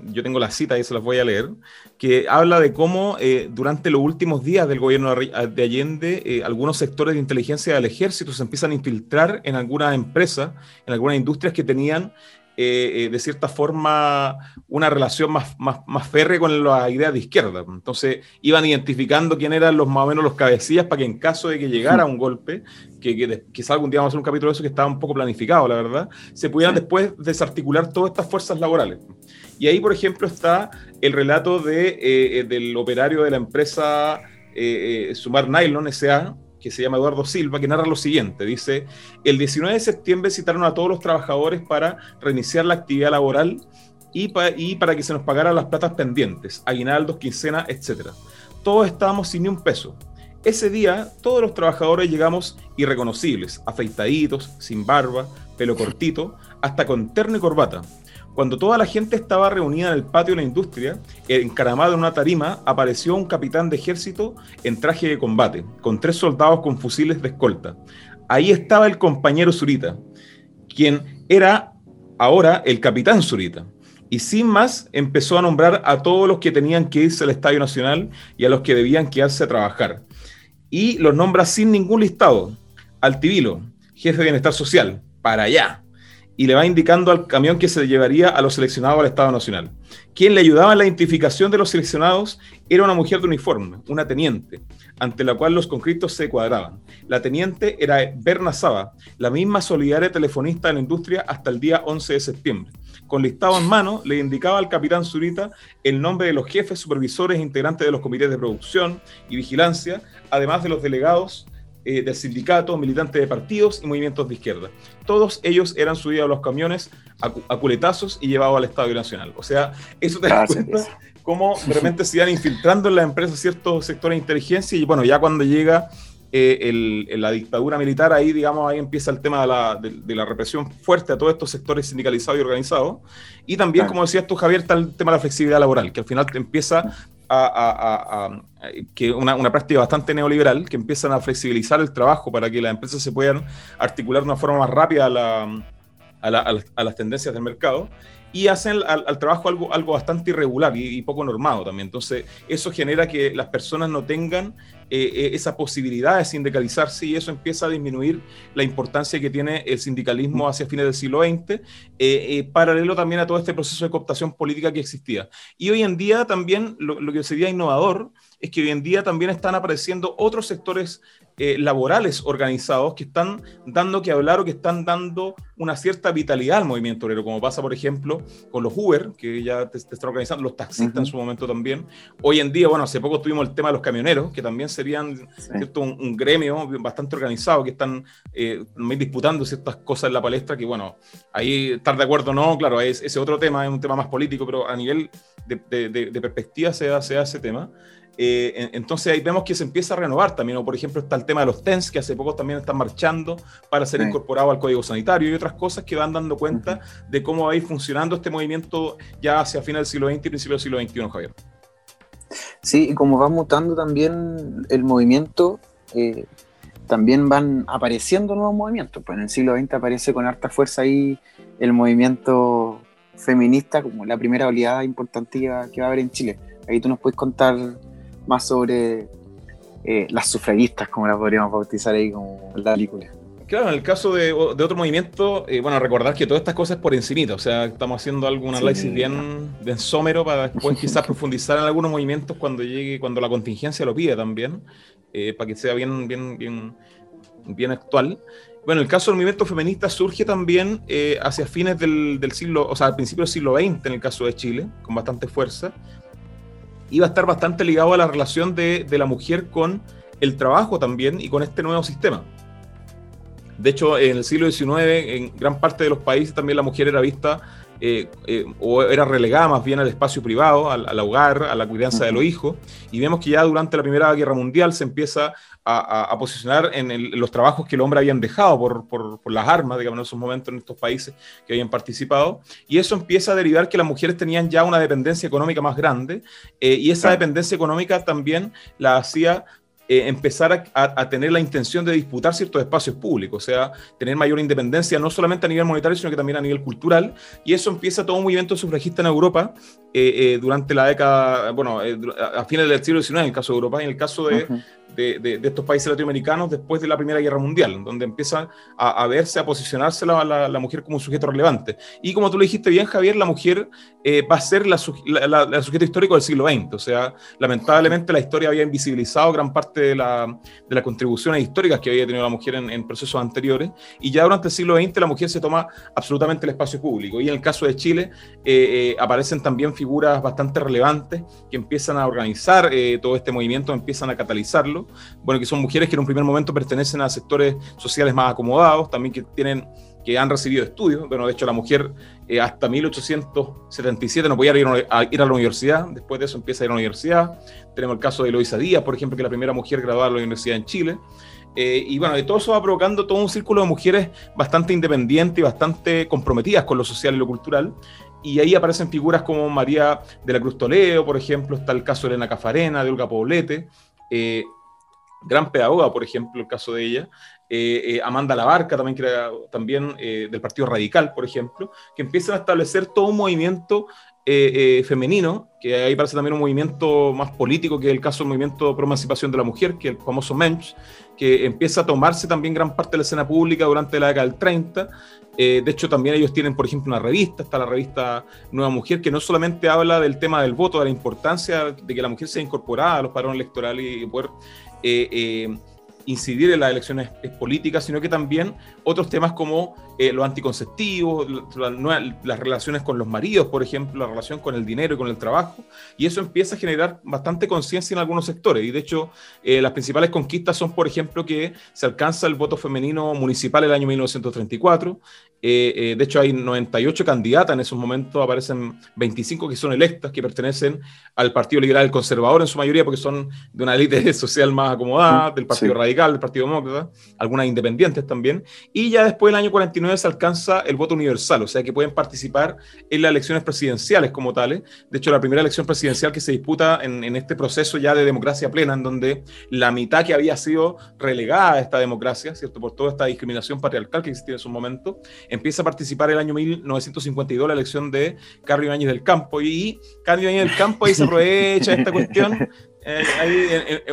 yo tengo la cita y se las voy a leer. Que habla de cómo eh, durante los últimos días del gobierno de Allende, eh, algunos sectores de inteligencia del ejército se empiezan a infiltrar en algunas empresas, en algunas industrias que tenían eh, eh, de cierta forma, una relación más, más, más férrea con las ideas de izquierda. Entonces, iban identificando quién eran los más o menos los cabecillas para que en caso de que llegara un golpe, que, que quizá algún día vamos a hacer un capítulo de eso que estaba un poco planificado, la verdad, se pudieran después desarticular todas estas fuerzas laborales. Y ahí, por ejemplo, está el relato de, eh, del operario de la empresa Sumar Nylon S.A., que se llama Eduardo Silva, que narra lo siguiente. Dice, el 19 de septiembre citaron a todos los trabajadores para reiniciar la actividad laboral y, para que se nos pagaran las platas pendientes, aguinaldos, quincena, etc. Todos estábamos sin ni un peso. Ese día todos los trabajadores llegamos irreconocibles, afeitaditos, sin barba, pelo cortito, hasta con terno y corbata. Cuando toda la gente estaba reunida en el patio de la industria, encaramado en una tarima, apareció un capitán de ejército en traje de combate, con tres soldados con fusiles de escolta. Ahí estaba el compañero Zurita, quien era ahora el capitán Zurita. Y sin más, empezó a nombrar a todos los que tenían que irse al Estadio Nacional y a los que debían quedarse a trabajar. Y los nombra sin ningún listado. Altivilo, jefe de bienestar social, para allá y le va indicando al camión que se llevaría a los seleccionados al Estado Nacional. Quien le ayudaba en la identificación de los seleccionados era una mujer de uniforme, una teniente, ante la cual los conscriptos se cuadraban. La teniente era Berna Saba, la misma solidaria telefonista de la industria hasta el día 11 de septiembre. Con listado en mano, le indicaba al capitán Zurita el nombre de los jefes, supervisores e integrantes de los comités de producción y vigilancia, además de los delegados eh, del sindicato, militantes de partidos y movimientos de izquierda. Todos ellos eran subidos a los camiones a, culetazos y llevados al Estadio Nacional. O sea, eso te das cuenta cómo de repente se iban infiltrando en la empresa ciertos sectores de inteligencia y bueno, ya cuando llega eh, la dictadura militar, ahí digamos, ahí empieza el tema de la, de la, represión fuerte a todos estos sectores sindicalizados y organizados. Y también, como decías tú, Javier, está el tema de la flexibilidad laboral, que al final empieza a, que una, una, práctica bastante neoliberal, que empiezan a flexibilizar el trabajo para que las empresas se puedan articular de una forma más rápida a, las tendencias del mercado y hacen al, trabajo algo, algo bastante irregular y, poco normado también. Entonces, eso genera que las personas no tengan eh, eh, esa posibilidad de sindicalizarse y eso empieza a disminuir la importancia que tiene el sindicalismo hacia fines del siglo XX, eh, paralelo también a todo este proceso de cooptación política que existía. Y hoy en día también lo que sería innovador es que hoy en día también están apareciendo otros sectores eh, laborales organizados que están dando que hablar o que están dando una cierta vitalidad al movimiento obrero, como pasa, por ejemplo, con los Uber, que ya te, están organizando, los taxistas en su momento también. Hoy en día, bueno, hace poco tuvimos el tema de los camioneros, que también serían Un, gremio bastante organizado, que están eh, disputando ciertas cosas en la palestra, que bueno, ahí estar de acuerdo o no, claro, es, ese otro tema, es un tema más político, pero a nivel de, perspectiva se da ese tema. Eh, entonces ahí vemos que se empieza a renovar también, o por ejemplo está el tema de los TENS, que hace poco también están marchando para ser incorporados al Código Sanitario y otras cosas que van dando cuenta de cómo va a ir funcionando este movimiento ya hacia final del siglo XX y principio del siglo XXI, Javier. Sí, y como va mutando también el movimiento, eh, también van apareciendo nuevos movimientos. Pues en el siglo XX aparece con harta fuerza ahí el movimiento feminista como la primera oleada importante que va, a haber en Chile. Ahí tú nos puedes contar más sobre eh, las sufragistas, como las podríamos bautizar ahí como la película. Claro, en el caso de, otro movimiento, eh, bueno, recordar que todas estas cosas es por encimita, o sea, estamos haciendo algún análisis bien, bien somero para después quizás profundizar en algunos movimientos cuando llegue, cuando la contingencia lo pide también, eh, para que sea bien, bien, bien, bien actual. Bueno, el caso del movimiento feminista surge también eh, hacia fines del, siglo, o sea, al principio del siglo XX, en el caso de Chile, con bastante fuerza. Iba a estar bastante ligado a la relación de, de la mujer con el trabajo también y con este nuevo sistema. De hecho, en el siglo XIX, en gran parte de los países también la mujer era vista eh, eh, o era relegada más bien al espacio privado, al, hogar, a la crianza de los hijos. Y vemos que ya durante la Primera Guerra Mundial se empieza a, posicionar en, los trabajos que el hombre habían dejado por, por, las armas, digamos, en esos momentos en estos países que habían participado. Y eso empieza a derivar que las mujeres tenían ya una dependencia económica más grande eh, y esa dependencia económica también la hacía eh, empezar a, tener la intención de disputar ciertos espacios públicos, o sea, tener mayor independencia, no solamente a nivel monetario, sino que también a nivel cultural. Y eso empieza todo un movimiento sufragista en Europa eh, eh, durante la década, bueno, a fines del siglo XIX en el caso de Europa, y en el caso de, de, estos países latinoamericanos después de la Primera Guerra Mundial, donde empieza a, verse, a posicionarse la, la, mujer como un sujeto relevante. Y como tú le dijiste bien, Javier, la mujer eh, va a ser la, sujeto histórico del siglo XX. O sea, lamentablemente la historia había invisibilizado gran parte de, la, de las contribuciones históricas que había tenido la mujer en, procesos anteriores. Y ya durante el siglo XX la mujer se toma absolutamente el espacio público. Y en el caso de Chile eh, eh, aparecen también figuras bastante relevantes que empiezan a organizar todo este movimiento, empiezan a catalizarlo bueno, que son mujeres que en un primer momento pertenecen a sectores sociales más acomodados, también que tienen que han recibido estudios. Bueno, de hecho, la mujer eh, hasta 1877 no podía ir a, ir a, la universidad, después de eso empieza a ir a la universidad. Tenemos el caso de Eloisa Díaz, por ejemplo, que es la primera mujer graduada de la universidad en Chile. Eh, y bueno, de todo eso va provocando todo un círculo de mujeres bastante independientes y bastante comprometidas con lo social y lo cultural. Y ahí aparecen figuras como María de la Cruz Toledo, por ejemplo, está el caso de Elena Cafarena, de Olga Poblete, eh, gran pedagoga, por ejemplo, el caso de ella, eh, eh, Amanda Labarca, también, que también del Partido Radical, por ejemplo, que empiezan a establecer todo un movimiento femenino, que ahí parece también un movimiento más político que el caso del movimiento pro emancipación de la mujer, que el famoso MENCH, que empieza a tomarse también gran parte de la escena pública durante la década del 30. de hecho, también ellos tienen, por ejemplo, una revista, está la revista Nueva Mujer, que no solamente habla del tema del voto, de la importancia de que la mujer sea incorporada a los padrones electorales y poder eh, eh, incidir en las elecciones políticas, sino que también otros temas como eh, los anticonceptivos, las relaciones con los maridos, por ejemplo, la relación con el dinero y con el trabajo, y eso empieza a generar bastante conciencia en algunos sectores. Y de hecho, eh, las principales conquistas son, por ejemplo, que se alcanza el voto femenino municipal el año 1934. Eh, de hecho, hay 98 candidatas en esos momentos, aparecen 25 que son electas, que pertenecen al Partido Liberal Conservador en su mayoría, porque son de una élite social más acomodada, del Partido Radical, del Partido Demócrata, algunas independientes también. Y ya después del año 49 se alcanza el voto universal, o sea que pueden participar en las elecciones presidenciales como tales. De hecho, la primera elección presidencial que se disputa en, este proceso ya de democracia plena, en donde la mitad que había sido relegada a esta democracia, ¿cierto? Por toda esta discriminación patriarcal que existía en su momento, empieza a participar el año 1952 la elección de Carlos Ibáñez del Campo. Y Carlos Ibáñez del Campo ahí se aprovecha esta cuestión eh, hay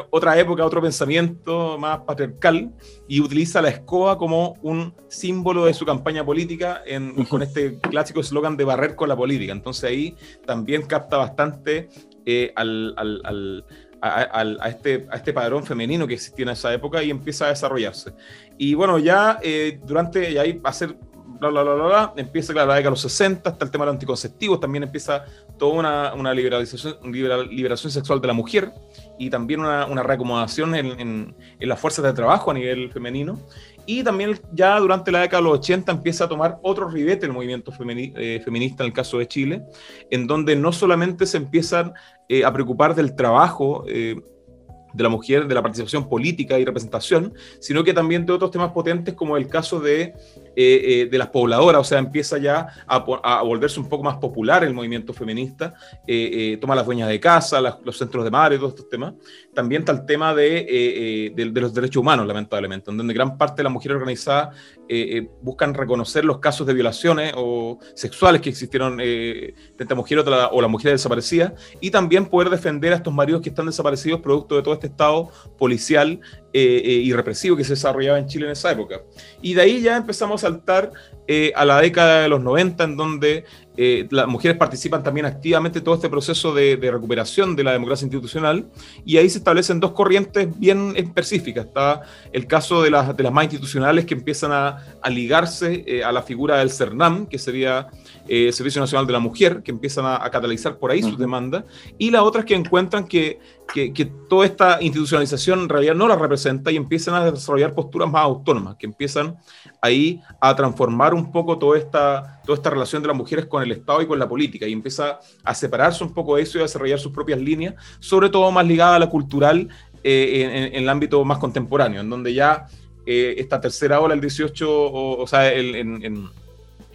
otra época, otro pensamiento más patriarcal y utiliza la escoba como un símbolo de su campaña política con este clásico eslogan de barrer con la política. Entonces ahí también capta bastante eh, al, a, este, a este padrón femenino que existía en esa época y empieza a desarrollarse. Y bueno, ya eh, durante, y ahí va a ser bla, bla, bla, bla, empieza claro, la década de los 60, está el tema de los anticonceptivos, también empieza toda una, una liberalización, liberación sexual de la mujer y también una, una reacomodación en, en, en, las fuerzas de trabajo a nivel femenino. Y también ya durante la década de los 80 empieza a tomar otro ribete el movimiento eh, feminista en el caso de Chile, en donde no solamente se empiezan eh, a preocupar del trabajo, eh, de la mujer, de la participación política y representación, sino que también de otros temas potentes como el caso de eh, eh, de las pobladoras, o sea, empieza ya a, volverse un poco más popular el movimiento feminista, eh, toma las dueñas de casa, los centros de madre, todos estos temas. También está el tema de, de, los derechos humanos, lamentablemente, en donde gran parte de las mujeres organizadas buscan reconocer los casos de violaciones o sexuales que existieron de esta mujer o la, o la mujer desaparecida, y también poder defender a estos maridos que están desaparecidos producto de todo este estado policial eh, eh, y represivo que se desarrollaba en Chile en esa época. Y de ahí ya empezamos a saltar eh, a la década de los 90, en donde eh, las mujeres participan también activamente en todo este proceso de, recuperación de la democracia institucional y ahí se establecen dos corrientes bien específicas. Está el caso de las, de las más institucionales que empiezan a, ligarse eh, a la figura del CERNAM, que sería eh, Servicio Nacional de la Mujer, que empiezan a, catalizar por ahí sus demandas, y las otras que encuentran que, que, que, toda esta institucionalización en realidad no la representa y empiezan a desarrollar posturas más autónomas, que empiezan ahí a transformar un poco toda esta, toda esta relación de las mujeres con el Estado y con la política, y empieza a separarse un poco de eso y a desarrollar sus propias líneas, sobre todo más ligada a la cultural eh, en, el ámbito más contemporáneo, en donde ya eh, esta tercera ola, el 18, o, o sea, el, en en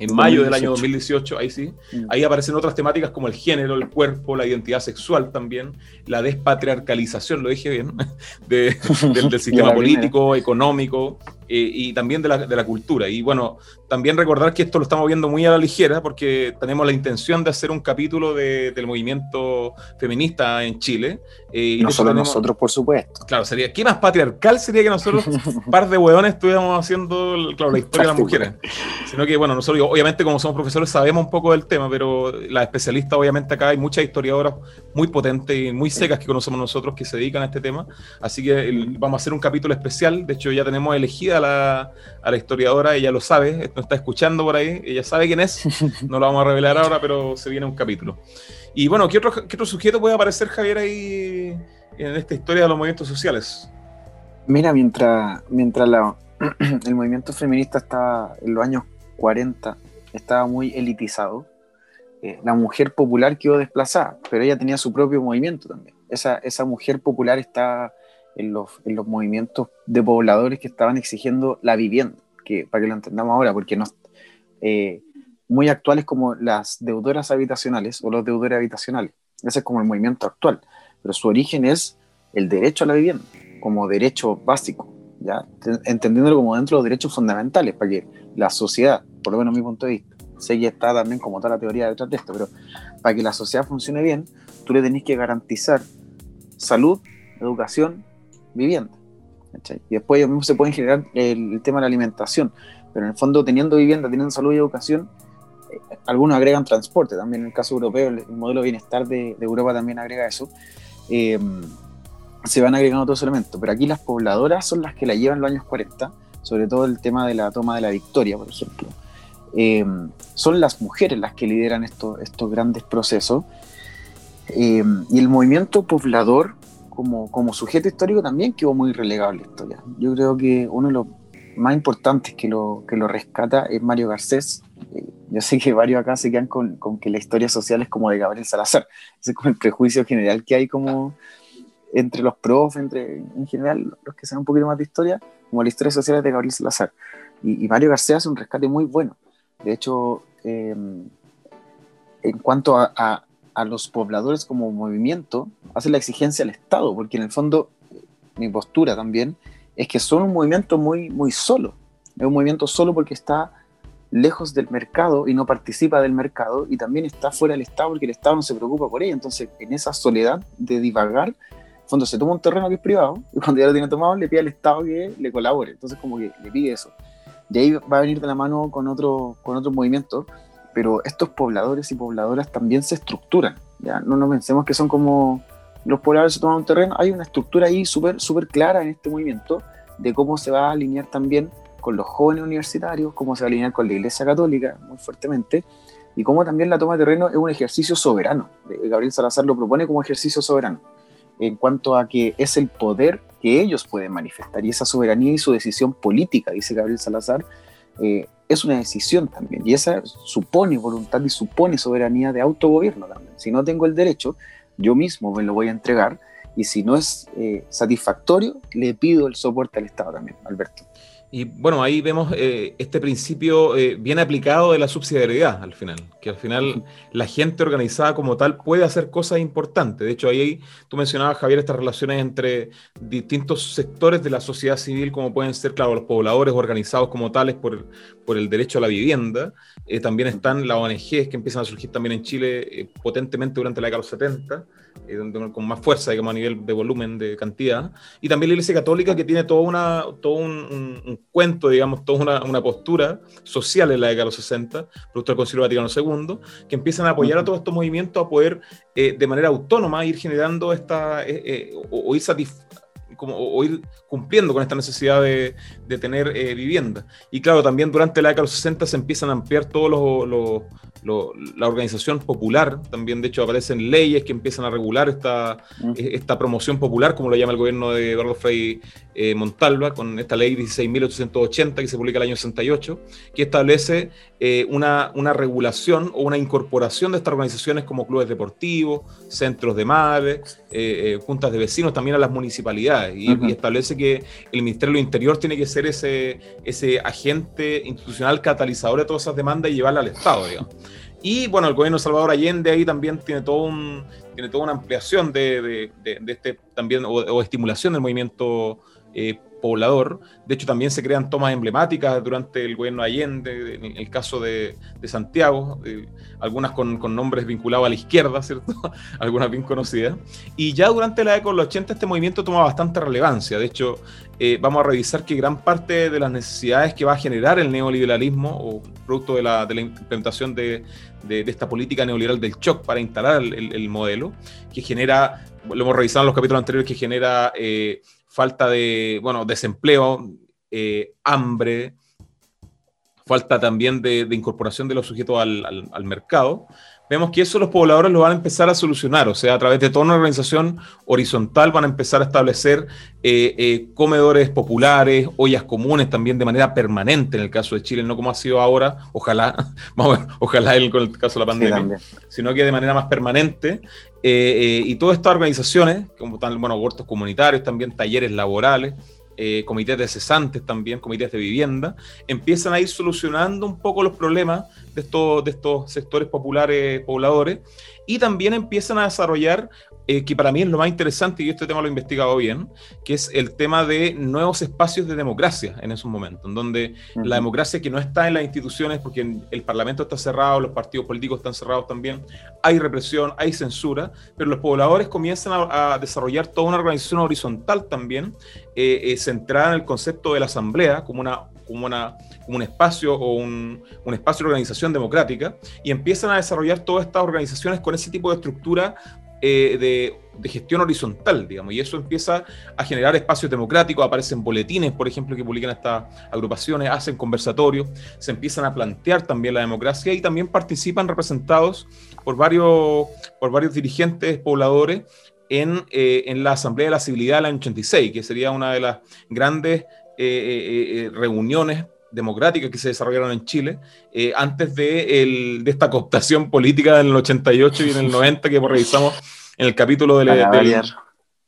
mayo del año 2018, ahí sí, mm. ahí aparecen otras temáticas como el género, el cuerpo, la identidad sexual también, la despatriarcalización, lo dije bien, del, sistema político, económico eh, y también de la, de la, cultura. Y bueno, también recordar que esto lo estamos viendo muy a la ligera porque tenemos la intención de hacer un capítulo del movimiento feminista en Chile. Eh, y no solo nosotros, por supuesto. Claro, sería, ¿qué más patriarcal sería que nosotros, un par de hueones, estuviéramos haciendo la historia de las mujeres? Sino que, bueno, nosotros, obviamente, como somos profesores, sabemos un poco del tema, pero la especialista, obviamente, acá hay muchas historiadoras muy potentes y muy secas que conocemos nosotros que se dedican a este tema. Así que vamos a hacer un capítulo especial. De hecho, ya tenemos elegida a la, a la historiadora, ella lo sabe está escuchando por ahí, ella sabe quién es, no lo vamos a revelar ahora, pero se viene un capítulo. Y bueno, ¿qué otro, qué otro sujeto puede aparecer, Javier, ahí en esta historia de los movimientos sociales? Mira, mientras, mientras la, el movimiento feminista estaba en los años 40, estaba muy elitizado, eh, la mujer popular quedó desplazada, pero ella tenía su propio movimiento también. Esa, esa mujer popular está en los, en los movimientos de pobladores que estaban exigiendo la vivienda que, para que lo entendamos ahora, porque no, eh, muy actuales como las deudoras habitacionales o los deudores habitacionales. Ese es como el movimiento actual, pero su origen es el derecho a la vivienda como derecho básico, ¿ya? entendiéndolo como dentro de los derechos fundamentales, para que la sociedad, por lo menos mi punto de vista, sé que está también como toda la teoría detrás de esto, pero para que la sociedad funcione bien, tú le tenés que garantizar salud, educación, vivienda. Y después ellos mismos se pueden generar el, tema de la alimentación, pero en el fondo teniendo vivienda, teniendo salud y educación, eh, algunos agregan transporte, también en el caso europeo, el, modelo de bienestar de, Europa también agrega eso, em, se van agregando otros elementos, pero aquí las pobladoras son las que la llevan los años 40, sobre todo el tema de la toma de la victoria, por ejemplo. Em, son las mujeres las que lideran estos, estos grandes procesos. Em, y el movimiento poblador como, como sujeto histórico también quedó muy relegado en la historia. Yo creo que uno de los más importantes que lo, que lo rescata es Mario Garcés. Eh, yo sé que varios acá se quedan con, con, que la historia social es como de Gabriel Salazar. Ese es como el prejuicio general que hay como entre los profes, entre en general los que saben un poquito más de historia, como la historia social es de Gabriel Salazar. Y, Mario Garcés hace un rescate muy bueno. De hecho, eh, en cuanto a, a los pobladores como movimiento, hace la exigencia al Estado, porque en el fondo mi postura también es que son un movimiento muy, muy solo. Es un movimiento solo porque está lejos del mercado y no participa del mercado y también está fuera del Estado porque el Estado no se preocupa por ella. Entonces, en esa soledad de divagar, en fondo se toma un terreno que es privado y cuando ya lo tiene tomado le pide al Estado que le colabore. Entonces, como que le pide eso. Y ahí va a venir de la mano con otro, con otro movimiento pero estos pobladores y pobladoras también se estructuran. No nos pensemos que son como los pobladores se toman un terreno, hay una estructura ahí súper super clara en este movimiento de cómo se va a alinear también con los jóvenes universitarios, cómo se va a alinear con la Iglesia Católica muy fuertemente, y cómo también la toma de terreno es un ejercicio soberano. Eh, Gabriel Salazar lo propone como ejercicio soberano, en cuanto a que es el poder que ellos pueden manifestar, y esa soberanía y su decisión política, dice Gabriel Salazar, eh, es una decisión también, y esa supone voluntad y supone soberanía de autogobierno también. Si no tengo el derecho, yo mismo me lo voy a entregar, y si no es eh, satisfactorio, le pido el soporte al Estado también, Alberto. Y bueno, ahí vemos eh, este principio eh, bien aplicado de la subsidiariedad al final, que al final la gente organizada como tal puede hacer cosas importantes. De hecho, ahí tú mencionabas, Javier, estas relaciones entre distintos sectores de la sociedad civil, como pueden ser, claro, los pobladores organizados como tales por, por el derecho a la vivienda. Eh, también están las ONGs que empiezan a surgir también en Chile potentemente durante la década de los 70 eh, con más fuerza, digamos, a nivel de volumen, de cantidad. Y también la Iglesia Católica, que tiene toda una, todo un, cuento, digamos, toda una, una, postura social en la década de los 60, producto del Concilio Vaticano II, que empiezan a apoyar a todos estos movimientos a poder, eh, de manera autónoma, ir generando esta, eh, o, o, ir como, o ir cumpliendo con esta necesidad de, de tener eh, vivienda. Y claro, también durante la década de los 60 se empiezan a ampliar todos los, la organización popular, también de hecho aparecen leyes que empiezan a regular esta, mm. e, esta promoción popular, como lo llama el gobierno de Eduardo Frei eh, Montalva, con esta ley 16.880 que se publica el año 68, que establece eh, una, una regulación o una incorporación de estas organizaciones como clubes deportivos, centros de madres, juntas de vecinos, también a las municipalidades y, establece que el Ministerio del Interior tiene que ser ese, ese agente institucional catalizador de todas esas demandas y llevarla al Estado, digamos. Y bueno, el gobierno de Salvador Allende ahí también tiene todo un tiene toda una ampliación de, de, este también o, estimulación del movimiento eh, poblador. De hecho, también se crean tomas emblemáticas durante el gobierno de Allende, en el caso de, Santiago, eh, algunas con, nombres vinculados a la izquierda, ¿cierto? algunas bien conocidas. Y ya durante la década de los 80 este movimiento toma bastante relevancia. De hecho, eh, vamos a revisar que gran parte de las necesidades que va a generar el neoliberalismo, o producto de la, implementación de, esta política neoliberal del shock para instalar el, modelo, que genera, lo hemos revisado en los capítulos anteriores, que genera... Eh, falta de, bueno, desempleo, eh, hambre, falta también de, incorporación de los sujetos al, mercado, vemos que eso los pobladores lo van a empezar a solucionar, o sea, a través de toda una organización horizontal van a empezar a establecer eh, eh, comedores populares, ollas comunes también de manera permanente en el caso de Chile, no como ha sido ahora, ojalá, ojalá él con el caso de la pandemia, sino que de manera más permanente, eh, y todas estas organizaciones, como están, bueno, huertos comunitarios, también talleres laborales, eh, comités de cesantes también, comités de vivienda, empiezan a ir solucionando un poco los problemas de estos, de estos sectores populares pobladores y también empiezan a desarrollar eh, que para mí es lo más interesante, y este tema lo he investigado bien, que es el tema de nuevos espacios de democracia en esos momentos, en donde la democracia que no está en las instituciones, porque el Parlamento está cerrado, los partidos políticos están cerrados también, hay represión, hay censura, pero los pobladores comienzan a, desarrollar toda una organización horizontal también, eh, eh, centrada en el concepto de la asamblea como una como, una, como un espacio o un, un, espacio de organización democrática y empiezan a desarrollar todas estas organizaciones con ese tipo de estructura eh, de, gestión horizontal, digamos, y eso empieza a generar espacios democráticos, aparecen boletines, por ejemplo, que publican estas agrupaciones, hacen conversatorios, se empiezan a plantear también la democracia y también participan representados por varios, por varios dirigentes pobladores en, eh, en la Asamblea de la Civilidad del año 86, que sería una de las grandes eh, reuniones democráticas que se desarrollaron en Chile eh, antes de, el, de, esta cooptación política del 88 y en el 90 que revisamos en el capítulo del,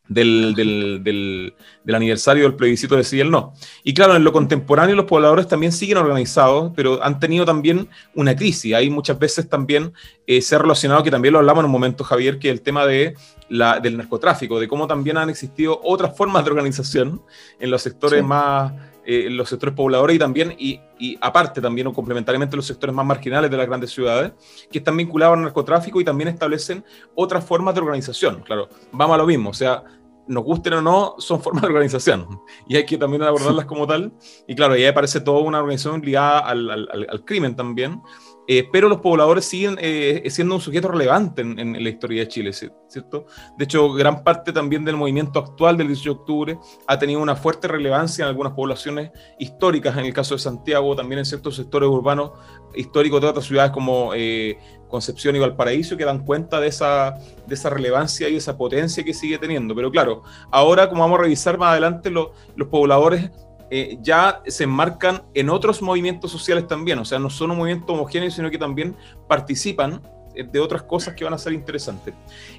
del, del, del, aniversario del plebiscito de sí y el no. Y claro, en lo contemporáneo los pobladores también siguen organizados, pero han tenido también una crisis. Hay muchas veces también eh, se ha relacionado, que también lo hablamos en un momento, Javier, que el tema de la, del narcotráfico, de cómo también han existido otras formas de organización en los sectores más eh, los sectores pobladores y también, y, aparte también o complementariamente los sectores más marginales de las grandes ciudades, que están vinculados al narcotráfico y también establecen otras formas de organización. Claro, vamos a lo mismo, o sea, nos gusten o no, son formas de organización y hay que también abordarlas como tal. Y claro, ahí aparece toda una organización ligada al, crimen también, eh, pero los pobladores siguen eh, siendo un sujeto relevante en, la historia de Chile, ¿cierto? De hecho, gran parte también del movimiento actual del 18 de octubre ha tenido una fuerte relevancia en algunas poblaciones históricas, en el caso de Santiago, también en ciertos sectores urbanos históricos de otras ciudades como eh, Concepción y Valparaíso, que dan cuenta de esa, de relevancia y esa potencia que sigue teniendo. Pero claro, ahora como vamos a revisar más adelante, los pobladores eh, ya se enmarcan en otros movimientos sociales también, o sea, no son un movimiento homogéneo, sino que también participan eh, de otras cosas que van a ser interesantes.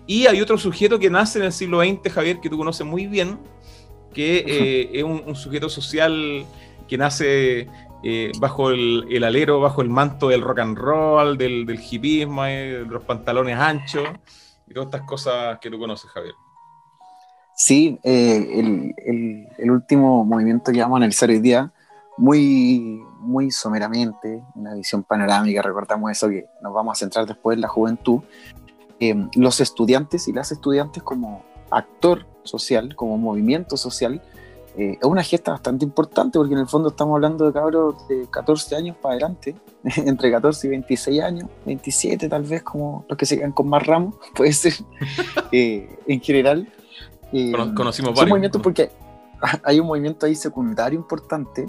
Y hay otro sujeto que nace en el siglo XX, Javier, que tú conoces muy bien, que eh, es un, sujeto social que nace bajo el, alero, bajo el manto del rock and roll, del, del hipismo, de los pantalones anchos y todas estas cosas que tú conoces, Javier. Sí, eh, el, el, último movimiento que vamos a analizar hoy día, muy, muy someramente, una visión panorámica, recordamos eso que nos vamos a centrar después en la juventud, eh, los estudiantes y las estudiantes como actor social, como movimiento social, eh, es una gesta bastante importante porque en el fondo estamos hablando de cabros de 14 años para adelante, entre 14 y 26 años, 27 tal vez, como los que se quedan con más ramos, puede ser, eh, en general. Eh, conocimos varios. movimientos porque hay un movimiento ahí secundario importante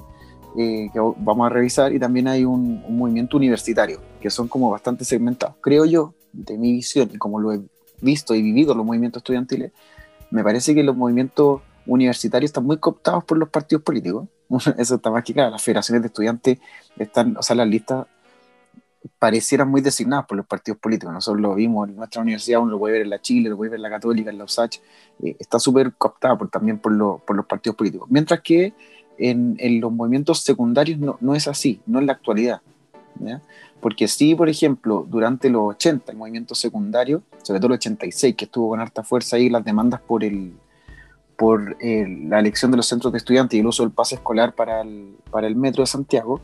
que vamos a revisar y también hay un, un, movimiento universitario que son como bastante segmentados. Creo yo, de mi visión y como lo he visto y vivido los movimientos estudiantiles, me parece que los movimientos universitarios están muy cooptados por los partidos políticos. Eso está más que claro. Las federaciones de estudiantes están, o sea, las listas parecieran muy designadas por los partidos políticos. Nosotros lo vimos en nuestra universidad, uno lo puede ver en la Chile, lo puede ver en la Católica, en la USACH. Eh, está súper cooptada por, también por, por, los partidos políticos. Mientras que en, en los movimientos secundarios no, no, es así, no en la actualidad. Porque sí, por ejemplo, durante los 80, el movimiento secundario, sobre todo el 86, que estuvo con harta fuerza ahí las demandas por el, por eh, la elección de los centros de estudiantes y el uso del pase escolar para el, para el metro de Santiago,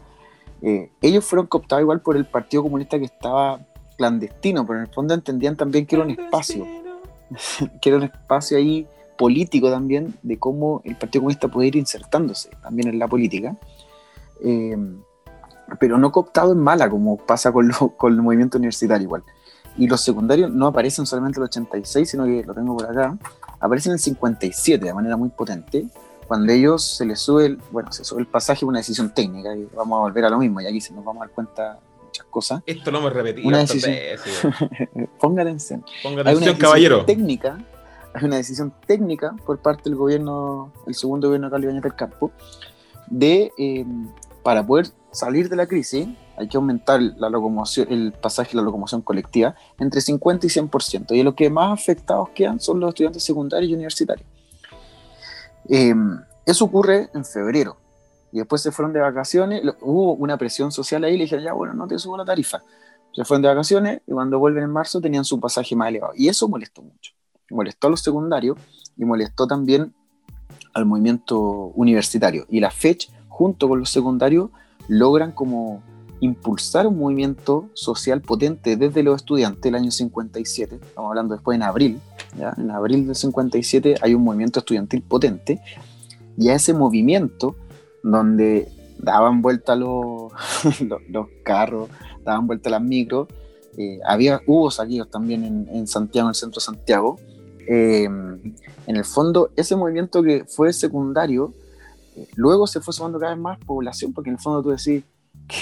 eh, ellos fueron cooptados igual por el Partido Comunista que estaba clandestino, pero en el fondo entendían también que era un espacio, que era un espacio ahí político también de cómo el Partido Comunista puede ir insertándose también en la política, eh, pero no cooptado en mala, como pasa con, con el movimiento universitario igual. Y los secundarios no aparecen solamente en el 86, sino que lo tengo por acá, aparecen en el 57 de manera muy potente, cuando ellos se les sube el, bueno, se sube el pasaje una decisión técnica, y vamos a volver a lo mismo, y aquí se nos vamos a dar cuenta muchas cosas. Esto lo hemos repetido una decisión, Ponga atención. Ponga atención, caballero. Técnica, hay una decisión técnica por parte del gobierno, el segundo gobierno de Cali del Campo, de, eh, para poder salir de la crisis, hay que aumentar la locomoción, el pasaje de la locomoción colectiva entre 50 y 100%. Y los que más afectados quedan son los estudiantes secundarios y universitarios. Em, eso ocurre en febrero. Y después se fueron de vacaciones, hubo una presión social ahí, le dijeron, ya bueno, no te subo la tarifa. Se fueron de vacaciones y cuando vuelven en marzo tenían su pasaje más elevado. Y eso molestó mucho. Molestó a los secundarios y molestó también al movimiento universitario. Y la FECH, junto con los secundarios, logran como impulsar un movimiento social potente desde los estudiantes el año 57, estamos hablando después en abril, ¿ya? en abril del 57 hay un movimiento estudiantil potente, y a ese movimiento donde daban vuelta los, los, carros, daban vuelta las micros, eh, había, hubo saqueos también en, en, Santiago, en el centro de Santiago, eh, en el fondo ese movimiento que fue secundario, eh, luego se fue sumando cada vez más población, porque en el fondo tú decís,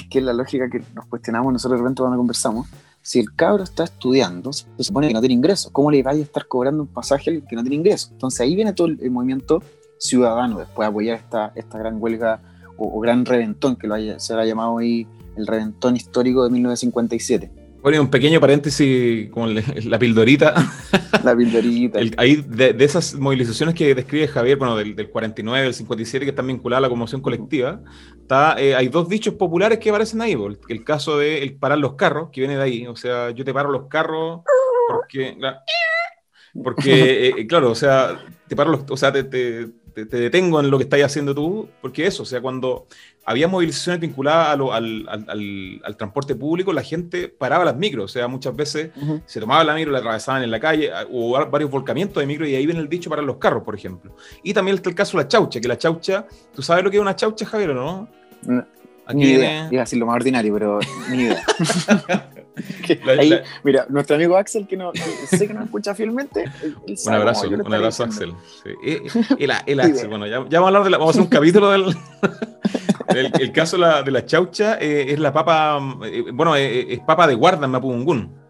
que, es la lógica que nos cuestionamos nosotros de repente cuando conversamos, si el cabro está estudiando, se supone que no tiene ingresos, ¿cómo le vaya a estar cobrando un pasaje al que no tiene ingresos? Entonces ahí viene todo el, movimiento ciudadano después de apoyar esta, esta gran huelga o, gran reventón, que lo haya, se ha llamado ahí el reventón histórico de 1957. Bueno, un pequeño paréntesis con la pildorita. La pildorita. ahí, de, esas movilizaciones que describe Javier, bueno, del, 49, del 57, que están vinculadas a la conmoción colectiva, está, eh, hay dos dichos populares que aparecen ahí. El caso de el parar los carros, que viene de ahí. O sea, yo te paro los carros porque. porque, eh, claro, o sea, te paro los. O sea, te te, detengo en lo que estás haciendo tú, porque eso, o sea, cuando había movilizaciones vinculadas al, transporte público, la gente paraba las micros, o sea, muchas veces se tomaba la micro, la atravesaban en la calle, hubo varios volcamientos de micro y ahí viene el dicho para los carros, por ejemplo. Y también está el caso de la chaucha, que la chaucha, ¿tú sabes lo que es una chaucha, Javier, o no? no Aquí ni idea. Iba a decir lo más ordinario, pero ni idea. Mira, nuestro amigo Axel, que, no, sé que nos escucha fielmente. un abrazo, un abrazo, Axel. El, Axel, bueno, ya, vamos a hablar de la, vamos a hacer un capítulo del. el, caso de la, de la chaucha eh, es la papa, eh, bueno, eh, es papa de guarda en Mapudungún.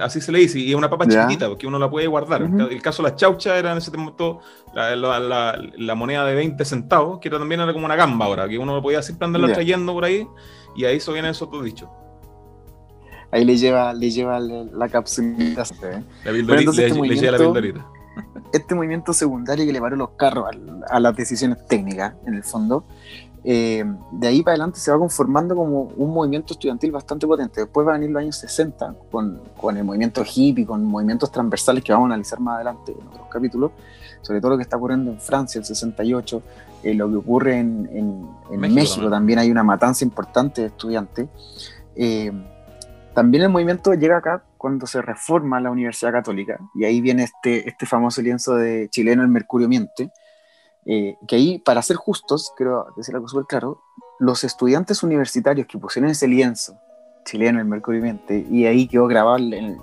Así se le dice, y es una papa chiquitita, porque uno la puede guardar. El caso de la chaucha era en ese momento la, la, moneda de 20 centavos, que también era como una gamba ahora, que uno podía siempre andarla trayendo por ahí, y ahí eso viene eso todo dicho. Ahí le lleva, le lleva la capsulita. ¿eh? La le, este lleva la Este movimiento secundario que le paró los carros a, a las decisiones técnicas, en el fondo, eh, de ahí para adelante se va conformando como un movimiento estudiantil bastante potente. Después va a venir los años 60 con, con, el movimiento hippie, con movimientos transversales que vamos a analizar más adelante en otros capítulos, sobre todo lo que está ocurriendo en Francia, el 68, eh, lo que ocurre en, en, México, también. hay una matanza importante de estudiantes. Eh, también el movimiento llega acá cuando se reforma la Universidad Católica, y ahí viene este, este famoso lienzo de chileno, el Mercurio Miente, eh, que ahí, para ser justos, quiero decir algo súper claro, los estudiantes universitarios que pusieron ese lienzo chileno, el Mercurio Miente, y ahí quedó grabado en,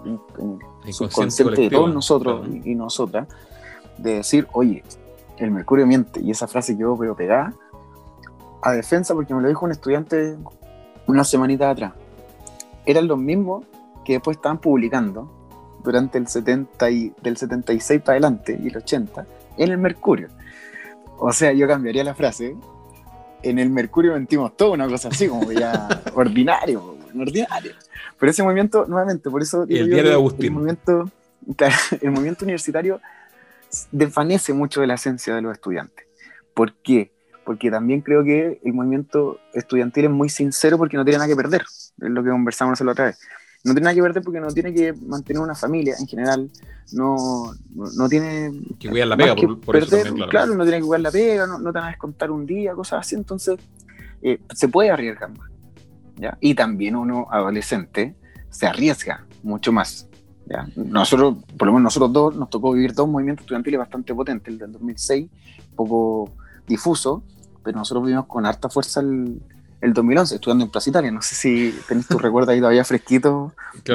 el subconsciente de todos nosotros y, nosotras, de decir, oye, el Mercurio miente, y esa frase quedó pero pegada, a defensa, porque me lo dijo un estudiante una semanita atrás eran los mismos que después estaban publicando durante el 70 y, del 76 para adelante y el 80 en el Mercurio. O sea, yo cambiaría la frase. En el Mercurio mentimos todo, una cosa así, como ya ordinario, ordinario. Pero ese movimiento, nuevamente, por eso el diario de Agustín. El movimiento, el movimiento universitario desvanece mucho de la esencia de los estudiantes. ¿Por qué? Porque también creo que el movimiento estudiantil es muy sincero porque no tiene nada que perder es lo que conversamos la otra vez. No tiene nada que ver porque no tiene que mantener una familia en general, no, no, tiene... Que cuidar la pega, por, eso claro. no tiene que cuidar la pega, no, no te van a descontar un día, cosas así, entonces eh, se puede arriesgar más. ¿ya? Y también uno adolescente se arriesga mucho más. ¿ya? Nosotros, por lo menos nosotros dos, nos tocó vivir dos movimientos estudiantiles bastante potentes, el del 2006, poco difuso, pero nosotros vivimos con harta fuerza el, el 2011, estudiando en Plaza Italia. No sé si tenés tu recuerdo ahí todavía fresquito.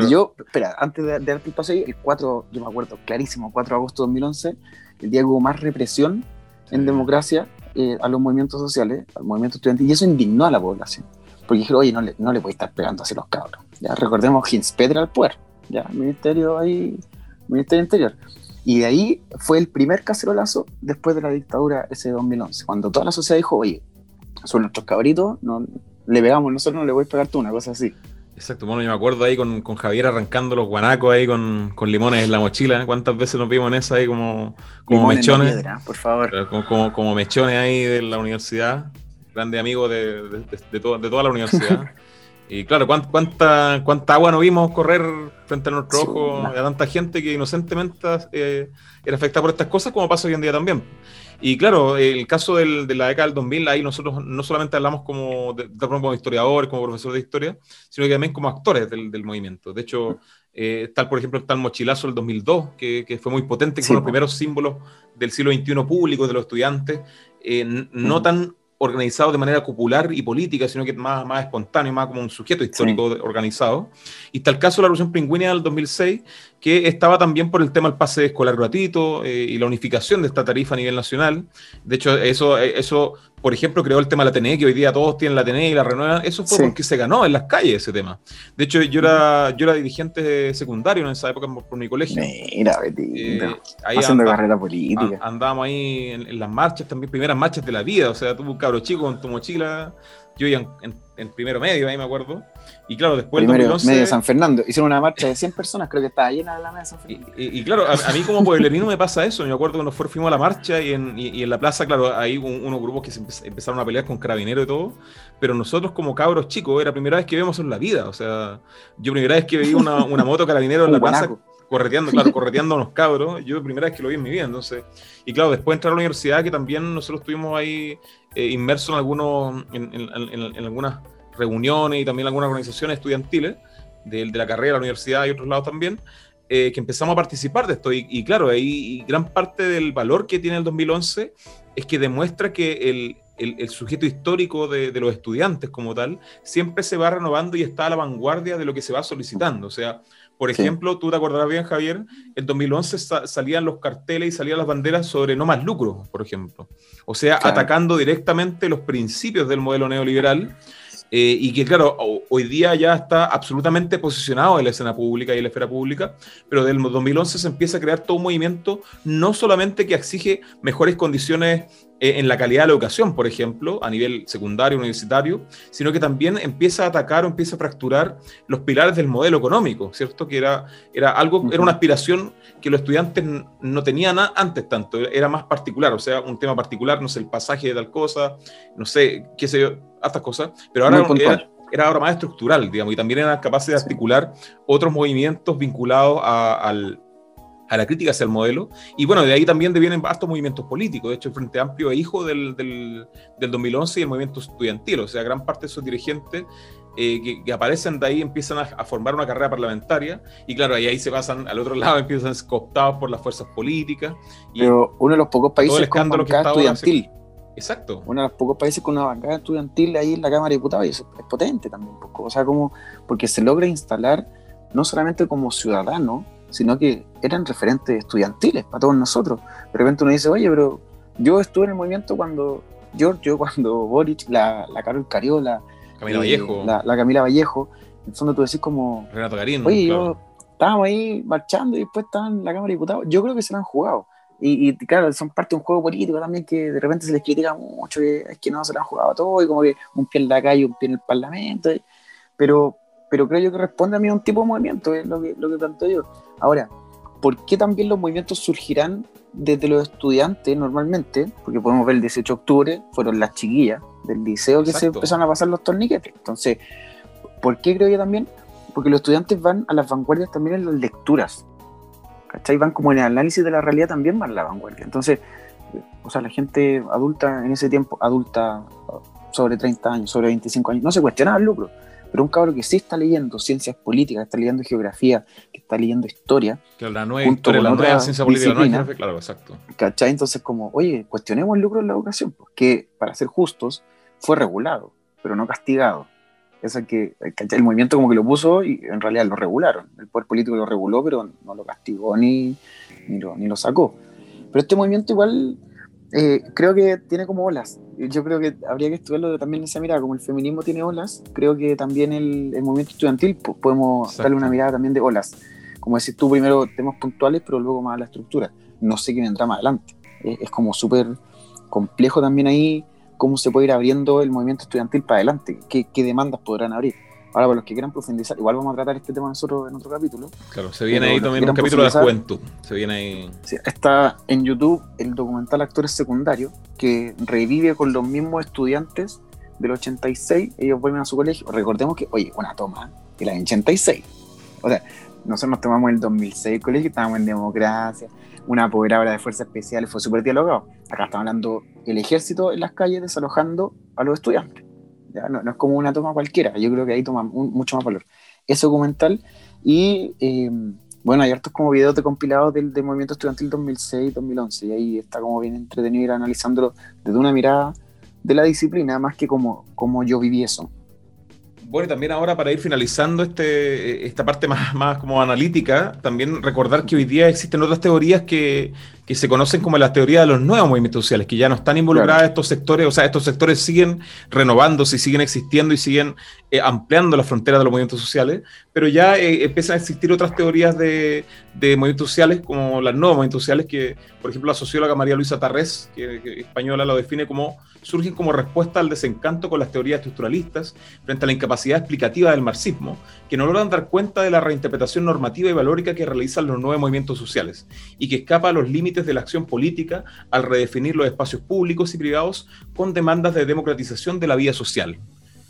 yo, espera, antes de, darte el paso ahí, el 4, yo me acuerdo clarísimo, 4 de agosto de 2011, el día que hubo más represión en democracia eh, a los movimientos sociales, al movimiento estudiantil, y eso indignó a la población. Porque dijeron, oye, no le, no le puede estar pegando así los cabros. Ya, recordemos Hins Pedra al poder, ya, ministerio ahí, ministerio interior. Y de ahí fue el primer cacerolazo después de la dictadura ese 2011, cuando toda la sociedad dijo, oye, son nuestros cabritos, no, le pegamos, nosotros no le voy a pegar tú, una cosa así. Exacto, bueno, yo me acuerdo ahí con, con Javier arrancando los guanacos ahí con, con, limones en la mochila. ¿Cuántas veces nos vimos en esa ahí como, como mechones? por favor. Como, como, mechones ahí de la universidad. Grande amigo de, de, de, de toda la universidad. y claro, ¿cuánta, ¿cuánta, agua no vimos correr frente a nuestro ojo a tanta gente que inocentemente eh, era afectada por estas cosas, como pasa hoy en día también? Y claro, el caso del, de la década del 2000, ahí nosotros no solamente hablamos como, de, como historiadores, como profesores de historia, sino que también como actores del, del movimiento. De hecho, eh, tal, por ejemplo, está el mochilazo del 2002, que, que fue muy potente, que fue uno de los primeros símbolos del siglo XXI público, de los estudiantes, eh, no tan organizado de manera popular y política, sino que más, más espontáneo, más como un sujeto histórico organizado. Y está el caso de la Revolución Pingüina del 2006, que estaba también por el tema del pase escolar gratuito eh, y la unificación de esta tarifa a nivel nacional. De hecho, eso, eso, por ejemplo, creó el tema de la TNE, que hoy día todos tienen la TNE y la renuevan. Eso fue porque se ganó en las calles ese tema. De hecho, yo era, yo era dirigente secundario en esa época por, mi colegio. Mira, eh, haciendo carrera política. Andábamos ahí en, las marchas, también primeras marchas de la vida. O sea, tú, cabro chico, con tu mochila. Yo iba en en primero medio, ahí me acuerdo. Y claro, después primero 2011, medio San Fernando. Hicieron una marcha de 100 personas, creo que estaba llena la de San Fernando. Y, claro, a, mí como pueblerino me pasa eso. Me acuerdo cuando fuimos a la marcha y en, y, en la plaza, claro, hay unos grupos que se empezaron a pelear con carabineros y todo. Pero nosotros como cabros chicos, era la primera vez que vemos en la vida. O sea, yo primera vez que veía una, una moto carabinero en la plaza correteando, claro, correteando a unos cabros. Yo primera vez que lo vi en mi vida, entonces. Y claro, después de entrar a la universidad, que también nosotros estuvimos ahí eh, inmersos en algunos, en, en, algunas reuniones y también algunas organizaciones estudiantiles de, de la carrera, la universidad y otros lados también, eh, que empezamos a participar de esto. Y, claro, ahí gran parte del valor que tiene el 2011 es que demuestra que el, el, sujeto histórico de, de, los estudiantes como tal siempre se va renovando y está a la vanguardia de lo que se va solicitando. O sea, por ejemplo, tú te acordarás bien, Javier, en 2011 salían los carteles y salían las banderas sobre no más lucro, por ejemplo. O sea, atacando directamente los principios del modelo neoliberal. Eh, y que, claro, hoy día ya está absolutamente posicionado en la escena pública y en la esfera pública, pero del 2011 se empieza a crear todo un movimiento no solamente que exige mejores condiciones en la calidad de la educación, por ejemplo, a nivel secundario, universitario, sino que también empieza a atacar o empieza a fracturar los pilares del modelo económico, ¿cierto? Que era, era algo, era una aspiración que los estudiantes no tenían antes tanto, era más particular, o sea, un tema particular, no sé, el pasaje de tal cosa, no sé, qué sé yo, estas cosas, pero ahora era, ahora más estructural, digamos, y también eran capaces de articular otros movimientos vinculados al a la crítica hacia el modelo. Y bueno, de ahí también devienen vastos movimientos políticos. De hecho, el Frente Amplio es hijo del, del, del 2011 y el movimiento estudiantil. O sea, gran parte de sus dirigentes eh, que, aparecen de ahí, empiezan a, formar una carrera parlamentaria, y claro, ahí, ahí se pasan al otro lado, empiezan a ser cooptados por las fuerzas políticas. Y Pero uno de los pocos países con bancada estudiantil. Exacto. Uno de los pocos países con una bancada estudiantil ahí en la Cámara de Diputados, y eso es potente también poco. O sea, como, porque se logra instalar no solamente como ciudadano, sino que eran referentes estudiantiles para todos nosotros. De repente uno dice, oye, pero yo estuve en el movimiento cuando Giorgio, cuando Boric, la, la Carol Cariola, Camila eh, Vallejo. La, Camila Vallejo. En el fondo tú decís como... Renato Garín. Oye, yo estábamos ahí marchando y después estaban en la Cámara de Diputados. Yo creo que se lo han jugado. Y, claro, son parte de un juego político también que de repente se les critica mucho, que es que no se lo han jugado todo y como que un pie en la calle, un pie en el Parlamento. Pero, pero creo yo que responde a mí a un tipo de movimiento, es lo que, lo que planteo yo. Ahora, ¿por qué también los movimientos surgirán desde los estudiantes normalmente? Porque podemos ver el 18 de octubre, fueron las chiquillas del liceo que se empezaron a pasar los torniquetes. Entonces, ¿por qué creo yo también? Porque los estudiantes van a las vanguardias también en las lecturas. ¿Cachai? Van como en el análisis de la realidad también van a la vanguardia. Entonces, o sea, la gente adulta en ese tiempo, adulta sobre 30 años, sobre 25 años, no se cuestionaba el lucro. Pero un cabrón que sí está leyendo ciencias políticas, está leyendo geografía, que está leyendo historia. Que la nueva historia, la nueva ciencia política, no claro, exacto. ¿Cachai? Entonces, como, oye, cuestionemos el lucro en la educación, porque para ser justos, fue regulado, pero no castigado. Es que el movimiento como que lo puso y en realidad lo regularon. El poder político lo reguló, pero no lo castigó ni, ni, lo, ni lo sacó. Pero este movimiento igual eh, creo que tiene como olas. Yo creo que habría que estudiarlo también en esa mirada. Como el feminismo tiene olas, creo que también el, el movimiento estudiantil podemos darle una mirada también de olas. Como decir tú, primero temas puntuales, pero luego más a la estructura. No sé qué vendrá más adelante. Es, es como súper complejo también ahí cómo se puede ir abriendo el movimiento estudiantil para adelante, qué, demandas podrán abrir. Ahora, para los que quieran profundizar, igual vamos a tratar este tema nosotros en otro capítulo. Claro, se viene ahí también un capítulo de la juventud. Se viene ahí. está en YouTube el documental Actores Secundarios, que revive con los mismos estudiantes del 86. Ellos vuelven a su colegio. Recordemos que, oye, una toma de la 86. O sea, nosotros nos tomamos el 2006 el colegio, estábamos en democracia, una apoderada de fuerzas especiales, fue súper dialogado. Acá estamos hablando el ejército en las calles desalojando a los estudiantes. No, es como una toma cualquiera, yo creo que ahí toma mucho más valor. Ese documental y eh, bueno, hay hartos como videos de compilados del, movimiento estudiantil 2006-2011 y ahí está como bien entretenido ir analizándolo desde una mirada de la disciplina más que como, como yo viví eso bueno, y también ahora para ir finalizando este, esta parte más, más como analítica, también recordar que hoy día existen otras teorías que, que se conocen como las teorías de los nuevos movimientos sociales, que ya no están involucradas estos sectores, o sea, estos sectores siguen renovándose, siguen existiendo y siguen eh, ampliando las fronteras de los movimientos sociales, pero ya eh, empiezan a existir otras teorías de, de, movimientos sociales, como las nuevos movimientos sociales, que por ejemplo la socióloga María Luisa Tarrés, que, española lo define como, surgen como respuesta al desencanto con las teorías estructuralistas frente a la incapacidad explicativa del marxismo, que no logran dar cuenta de la reinterpretación normativa y valórica que realizan los nuevos movimientos sociales, y que escapa a los límites de la acción política al redefinir los espacios públicos y privados con demandas de democratización de la vida social.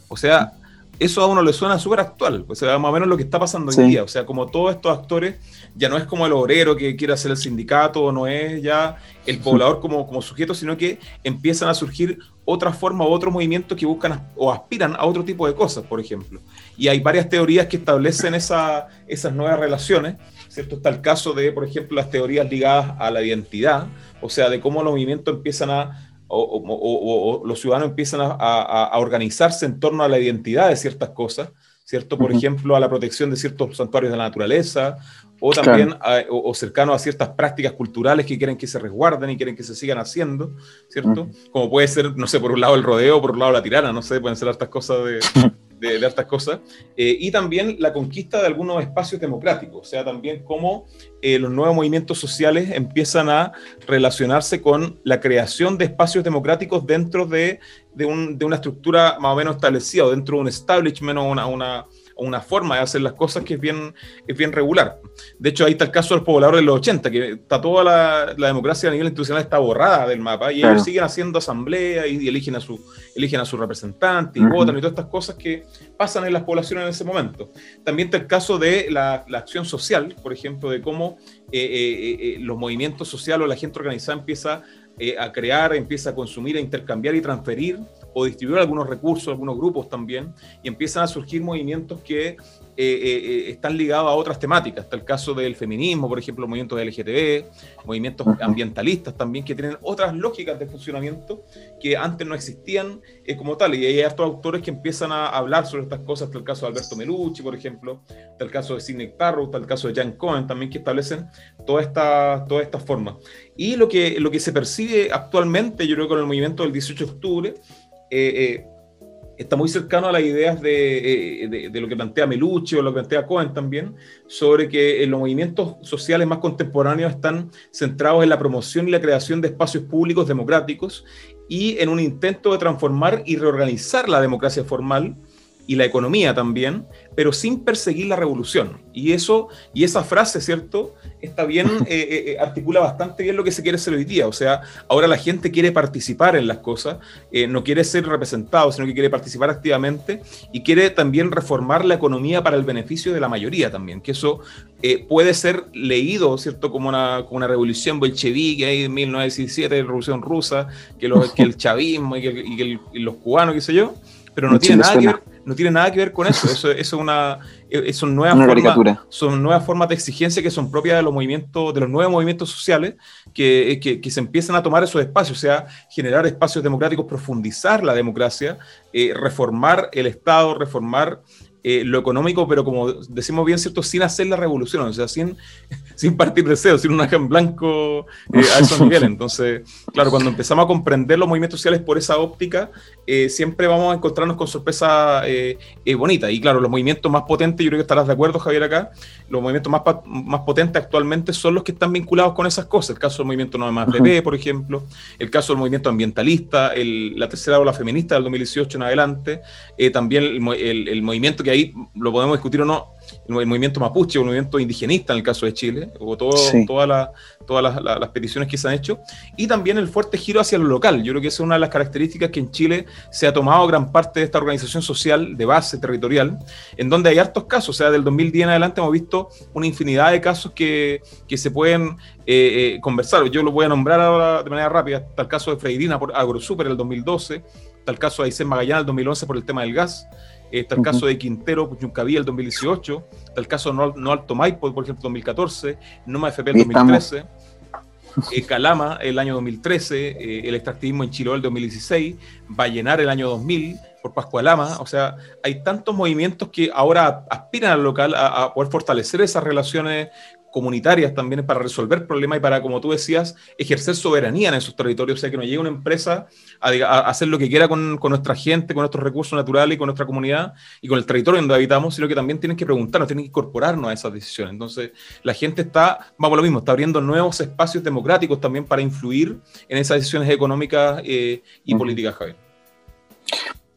O sea, eso a uno le suena súper actual, o sea, más o menos lo que está pasando hoy día. O sea, como todos estos actores, ya no es como el obrero que quiere hacer el sindicato, no es ya el poblador como, como sujeto, sino que empiezan a surgir otras formas o otros movimientos que buscan o aspiran a otro tipo de cosas, por ejemplo. Y hay varias teorías que establecen esa, esas nuevas relaciones ¿cierto? Está el caso de, por ejemplo, las teorías ligadas a la identidad, o sea, de cómo los movimientos empiezan a, o, los ciudadanos empiezan a, organizarse en torno a la identidad de ciertas cosas, ¿cierto? Por ejemplo, a la protección de ciertos santuarios de la naturaleza, o también o, cercano a ciertas prácticas culturales que quieren que se resguarden y quieren que se sigan haciendo, ¿cierto? Como puede ser, no sé, por un lado el rodeo, por un lado la tirana, no sé, pueden ser estas cosas de, de, de estas cosas, eh, y también la conquista de algunos espacios democráticos, o sea, también cómo eh, los nuevos movimientos sociales empiezan a relacionarse con la creación de espacios democráticos dentro de, de, un, de una estructura más o menos establecida, dentro de un establishment o una una forma de hacer las cosas que es bien, es bien regular. De hecho, ahí está el caso de los pobladores de los 80, que está toda la, la democracia a nivel institucional está borrada del mapa y ellos siguen haciendo asamblea y, eligen, a su, eligen a su representante y votan y todas estas cosas que pasan en las poblaciones en ese momento. También está el caso de la, la acción social, por ejemplo, de cómo eh, eh, eh, los movimientos sociales o la gente organizada empieza a crear, empieza a consumir, a intercambiar y transferir o distribuir algunos recursos, algunos grupos también, y empiezan a surgir movimientos que eh, eh, eh, están ligados a otras temáticas. Está el caso del feminismo, por ejemplo, movimientos de LGTB, movimientos ambientalistas también, que tienen otras lógicas de funcionamiento que antes no existían como tal. Y hay estos autores que empiezan a hablar sobre estas cosas. Está el caso de Alberto Melucci, por ejemplo, está el caso de Sidney Tarrow, está el caso de Jan Cohen también, que establecen todas estas toda esta formas. Y lo que, lo que se percibe actualmente, yo creo, con el movimiento del 18 de octubre, eh, está muy cercano a las ideas eh, de, de, lo que plantea Melucci o lo que plantea Cohen también, sobre que los movimientos sociales más contemporáneos están centrados en la promoción y la creación de espacios públicos democráticos y en un intento de transformar y reorganizar la democracia formal y la economía también, pero sin perseguir la revolución. Y eso y esa frase, ¿cierto? Está bien, eh, eh, eh, articula bastante bien lo que se quiere hacer hoy día. O sea, ahora la gente quiere participar en las cosas, no quiere ser representado, sino que quiere participar activamente y quiere también reformar la economía para el beneficio de la mayoría también, que eso puede ser leído, ¿cierto? Como una, como una revolución bolchevique ahí en 1917, revolución rusa, que, que el chavismo y, que, y los cubanos, qué sé yo, pero no tiene nada que ver no tiene nada que ver con eso. Eso, es una, son, nuevas formas, son nuevas formas de exigencia que son propias de los movimientos, de los nuevos movimientos sociales que, que, se empiezan a tomar esos espacios, o sea, generar espacios democráticos, profundizar la democracia, eh, reformar el Estado, reformar eh, lo económico, pero como decimos bien, ¿cierto? Sin hacer la revolución, o sea, sin, sin partir de cero, sin un en blanco eh, a esos niveles. Entonces, claro, cuando empezamos a comprender los movimientos sociales por esa óptica, eh, siempre vamos a encontrarnos con sorpresas bonitas. Y claro, los movimientos más potentes, yo creo que estarás de acuerdo, Javier, acá, los movimientos más, más potentes actualmente son los que están vinculados con esas cosas. El caso del movimiento No Más Bebé, por ejemplo, el caso del movimiento ambientalista, la tercera ola feminista del 2018 en adelante, también el, el movimiento que ahí lo podemos discutir o no, el movimiento mapuche o el movimiento indigenista en el caso de Chile, o todo, todas las, peticiones que se han hecho, y también el fuerte giro hacia lo local. Yo creo que esa es una de las características que en Chile se ha tomado gran parte de esta organización social de base territorial, en donde hay hartos casos, o sea, del 2010 en adelante hemos visto una infinidad de casos que, se pueden eh, eh, conversar. Yo lo voy a nombrar ahora de manera rápida. Está el caso de Freirina por AgroSuper en el 2012, está el caso de Aysén Magallanes en el 2011 por el tema del gas, Está el caso de Quintero, Yuncaví, el 2018. Está el caso de No, Alto Maipo, por ejemplo, 2014. Noma FP, el 2013. Eh, Calama, el año 2013. Eh, el extractivismo en Chiloé, el 2016. Vallenar, el año 2000 por Pascualama, o sea, hay tantos movimientos que ahora aspiran al local a, a, poder fortalecer esas relaciones comunitarias también para resolver problemas y para, como tú decías, ejercer soberanía en esos territorios, o sea, que no llegue una empresa a, hacer lo que quiera con, nuestra gente, con nuestros recursos naturales y con nuestra comunidad y con el territorio donde habitamos, sino que también tienen que preguntarnos, tienen que incorporarnos a esas decisiones. Entonces, la gente está, vamos a lo mismo, está abriendo nuevos espacios democráticos también para influir en esas decisiones económicas eh, y políticas, Javier.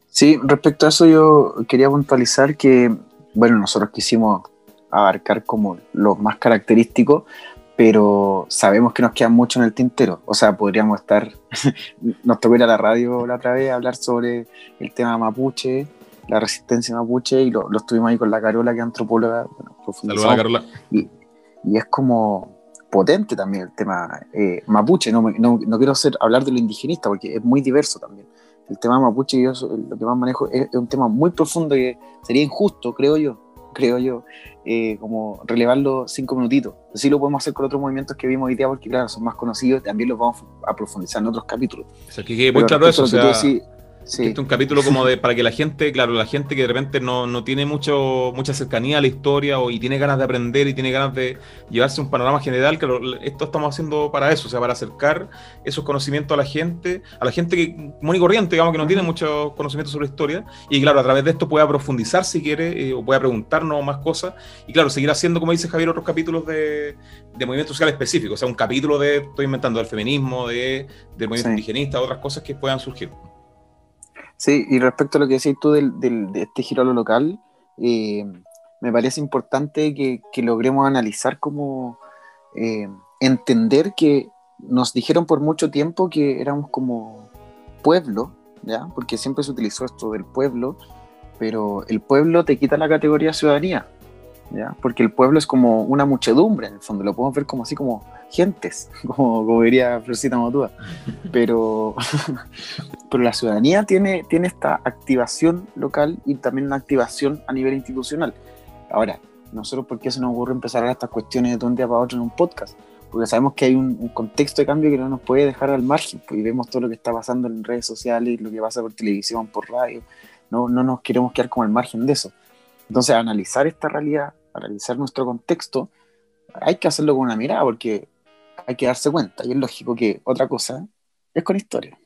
Sí, respecto a eso yo quería puntualizar que, bueno, nosotros quisimos abarcar como lo más característico, pero sabemos que nos queda mucho en el tintero. O sea, podríamos estar, nos tocó ir a la radio la otra vez a hablar sobre el tema mapuche, la resistencia mapuche, y lo, estuvimos ahí con la Carola, que es antropóloga. Bueno, a Carola. Y, es como potente también el tema eh, mapuche. No, no, no, quiero hacer, hablar de lo indigenista, porque es muy diverso también. El tema mapuche, yo lo que más manejo, es, es un tema muy profundo que sería injusto, creo yo, creo yo, eh, como relevarlo cinco minutitos. Así lo podemos hacer con otros movimientos que vimos hoy día, porque claro, son más conocidos, también los vamos a profundizar en otros capítulos. O sea, que muy claro eso, o sea, Sí. Este es un capítulo como de para que la gente, claro, la gente que de repente no, no tiene mucho, mucha cercanía a la historia o, y tiene ganas de aprender y tiene ganas de llevarse un panorama general, claro, esto estamos haciendo para eso, o sea, para acercar esos conocimientos a la gente, a la gente que, común y corriente, digamos, que no tiene mucho conocimiento sobre la historia, y claro, a través de esto pueda profundizar si quiere, eh, o pueda preguntarnos más cosas, y claro, seguir haciendo, como dice Javier, otros capítulos de, de movimiento social específico, o sea, un capítulo de, estoy inventando, del feminismo, de, del movimiento indigenista, otras cosas que puedan surgir. Sí, y respecto a lo que decís tú del, de este giro a lo local, eh, me parece importante que, logremos analizar como eh, entender que nos dijeron por mucho tiempo que éramos como pueblo, ¿ya? Porque siempre se utilizó esto del pueblo, pero el pueblo te quita la categoría ciudadanía, ¿ya? Porque el pueblo es como una muchedumbre, en el fondo, lo podemos ver como así como gentes, como, como diría Florcita Motúa. Pero, pero la ciudadanía tiene, tiene esta activación local y también una activación a nivel institucional. Ahora, nosotros, ¿por qué se nos ocurre empezar a estas cuestiones de un día para otro en un podcast? Porque sabemos que hay un, contexto de cambio que no nos puede dejar al margen, pues, y vemos todo lo que está pasando en redes sociales, lo que pasa por televisión, por radio, no, no nos queremos quedar como al margen de eso. Entonces, analizar esta realidad, analizar nuestro contexto, hay que hacerlo con una mirada, porque hay que darse cuenta, y es lógico que otra cosa es con historia.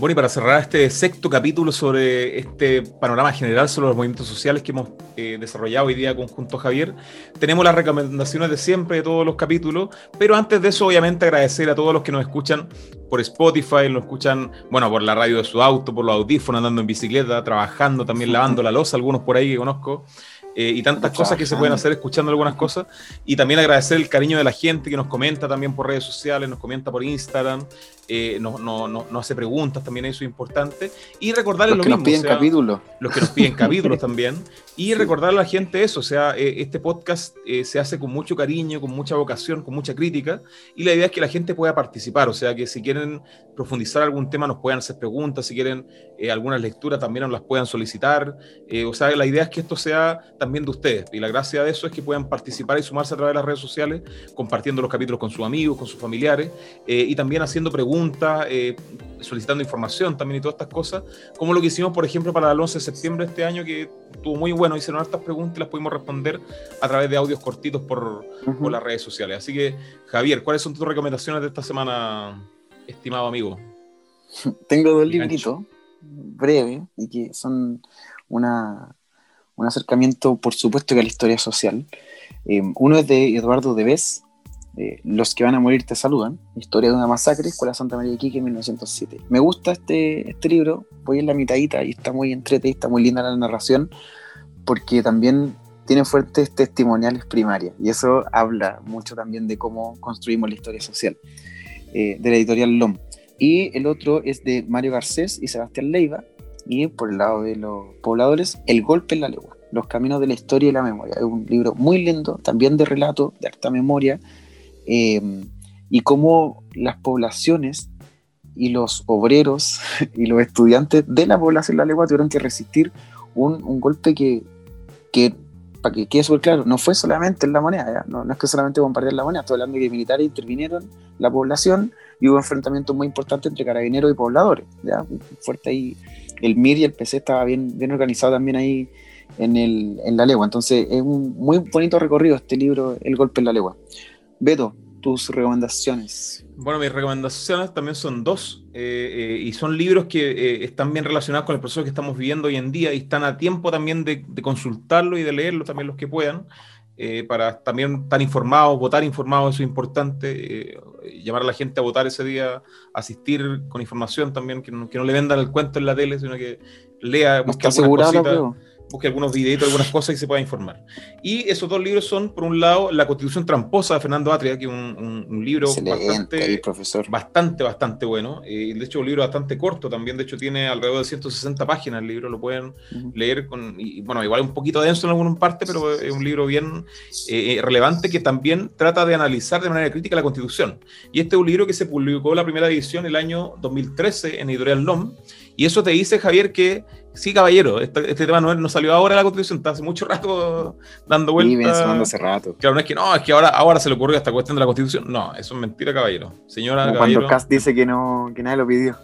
Bueno, y para cerrar este sexto capítulo sobre este panorama general sobre los movimientos sociales que hemos eh, desarrollado hoy día conjunto Javier, tenemos las recomendaciones de siempre de todos los capítulos, pero antes de eso, obviamente, agradecer a todos los que nos escuchan por Spotify, nos escuchan, bueno, por la radio de su auto, por los audífonos, andando en bicicleta, trabajando, también lavando la losa, algunos por ahí que conozco. Eh, y tantas cosas que se pueden hacer escuchando algunas cosas. Y también agradecer el cariño de la gente que nos comenta también por redes sociales, nos comenta por Instagram, eh, nos, no, no, hace preguntas, también eso es importante. Y recordarles los que Nos piden capítulos. Los que nos piden capítulos también. Y recordarle a la gente eso, o sea, eh, este podcast se hace con mucho cariño, con mucha vocación, con mucha crítica. Y la idea es que la gente pueda participar, o sea, que si quieren profundizar algún tema nos puedan hacer preguntas, si quieren algunas lecturas también nos las puedan solicitar. o sea, la idea es que esto sea también de ustedes. Y la gracia de eso es que puedan participar y sumarse a través de las redes sociales, compartiendo los capítulos con sus amigos, con sus familiares, eh, y también haciendo preguntas, eh, solicitando información también y todas estas cosas, como lo que hicimos, por ejemplo, para el 11 de septiembre de este año, que estuvo muy bueno, hicieron estas preguntas y las pudimos responder a través de audios cortitos por, por las redes sociales. Así que, Javier, ¿cuáles son tus recomendaciones de esta semana, estimado amigo? Tengo dos libritos breves y que son una un acercamiento, por supuesto, que a la historia social. Eh, uno es de Eduardo Debes, eh, Los que van a morir te saludan, Historia de una masacre, Escuela Santa María de Quique, 1907. Me gusta este, este libro, voy en la mitadita y está muy entretenido, está muy linda la narración, porque también tiene fuertes testimoniales primarias, y eso habla mucho también de cómo construimos la historia social, eh, de la editorial LOM. Y el otro es de Mario Garcés y Sebastián Leiva, y por el lado de los pobladores, El golpe en la legua, Los caminos de la historia y la memoria. Es un libro muy lindo, también de relato, de harta memoria, eh, y cómo las poblaciones y los obreros y los estudiantes de la población de la legua tuvieron que resistir un, golpe que, para que quede súper claro, no fue solamente en la moneda, No, no, es que solamente bombardear la moneda, estoy hablando de que militares intervinieron la población y hubo enfrentamientos muy importantes entre carabineros y pobladores, ¿ya? fuerte ahí el MIR y el PC estaba bien, bien organizado también ahí en, el, en la legua. Entonces es un muy bonito recorrido este libro, El golpe en la legua. Beto, tus recomendaciones. Bueno, mis recomendaciones también son dos, eh, eh, y son libros que eh, están bien relacionados con el proceso que estamos viviendo hoy en día y están a tiempo también de, de consultarlo y de leerlo también los que puedan. Eh, para también estar informados, votar informados, eso es importante, eh, llamar a la gente a votar ese día, asistir con información también, que no, que no le vendan el cuento en la tele, sino que lea, busque algunas cositas busque algunos videitos, algunas cosas y se pueda informar. Y esos dos libros son, por un lado, La Constitución Tramposa de Fernando Atria, que es un, libro bastante, profesor. bastante, bastante bueno. Eh, de hecho, un libro bastante corto también. De hecho, tiene alrededor de 160 páginas el libro. Lo pueden leer con, y, bueno, igual un poquito denso en alguna parte, pero es un libro bien eh, eh, relevante que también trata de analizar de manera crítica la Constitución. Y este es un libro que se publicó la primera edición el año 2013 en Editorial LOM. Y eso te dice, Javier, que Sí, caballero, este, este, tema no, no, salió ahora la constitución, está hace mucho rato dando vueltas. Sí, hace rato. Claro, no es que no, es que ahora, ahora se le ocurrió esta cuestión de la constitución. No, eso es mentira, caballero. Señora, caballero. Cuando Cast dice que no, que nadie lo pidió.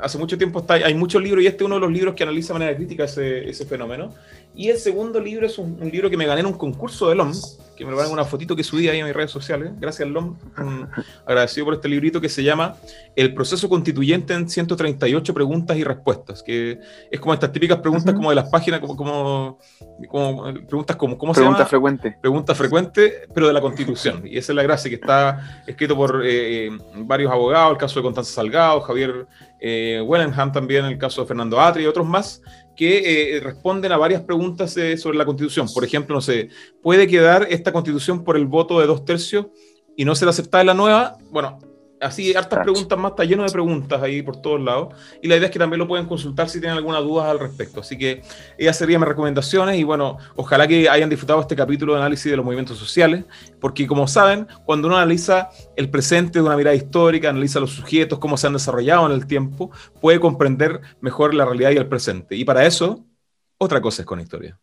hace mucho tiempo está, hay muchos libros y este es uno de los libros que analiza de manera crítica ese, ese fenómeno. Y el segundo libro es un, libro que me gané en un concurso de LOM, que me lo van una fotito que subí ahí en mis redes sociales. Gracias, LOM. agradecido por este librito que se llama El proceso constituyente en 138 preguntas y respuestas, que es como estas típicas preguntas como de las páginas, como, como, como preguntas como, ¿cómo Pregunta se llama? frecuente. Pregunta frecuente, pero de la Constitución. Y esa es la gracia, que está escrito por eh, varios abogados, el caso de Constanza Salgado, Javier eh, Wellenham también, el caso de Fernando Atri y otros más, que eh, responden a varias preguntas eh, sobre la Constitución. Por ejemplo, no sé, ¿puede quedar esta Constitución por el voto de dos tercios y no ser aceptada la nueva? Bueno, así, hartas preguntas más, está lleno de preguntas ahí por todos lados. Y la idea es que también lo pueden consultar si tienen alguna duda al respecto. Así que esas serían mis recomendaciones. Y bueno, ojalá que hayan disfrutado este capítulo de análisis de los movimientos sociales, porque como saben, cuando uno analiza el presente de una mirada histórica, analiza los sujetos, cómo se han desarrollado en el tiempo, puede comprender mejor la realidad y el presente. Y para eso, otra cosa es con historia.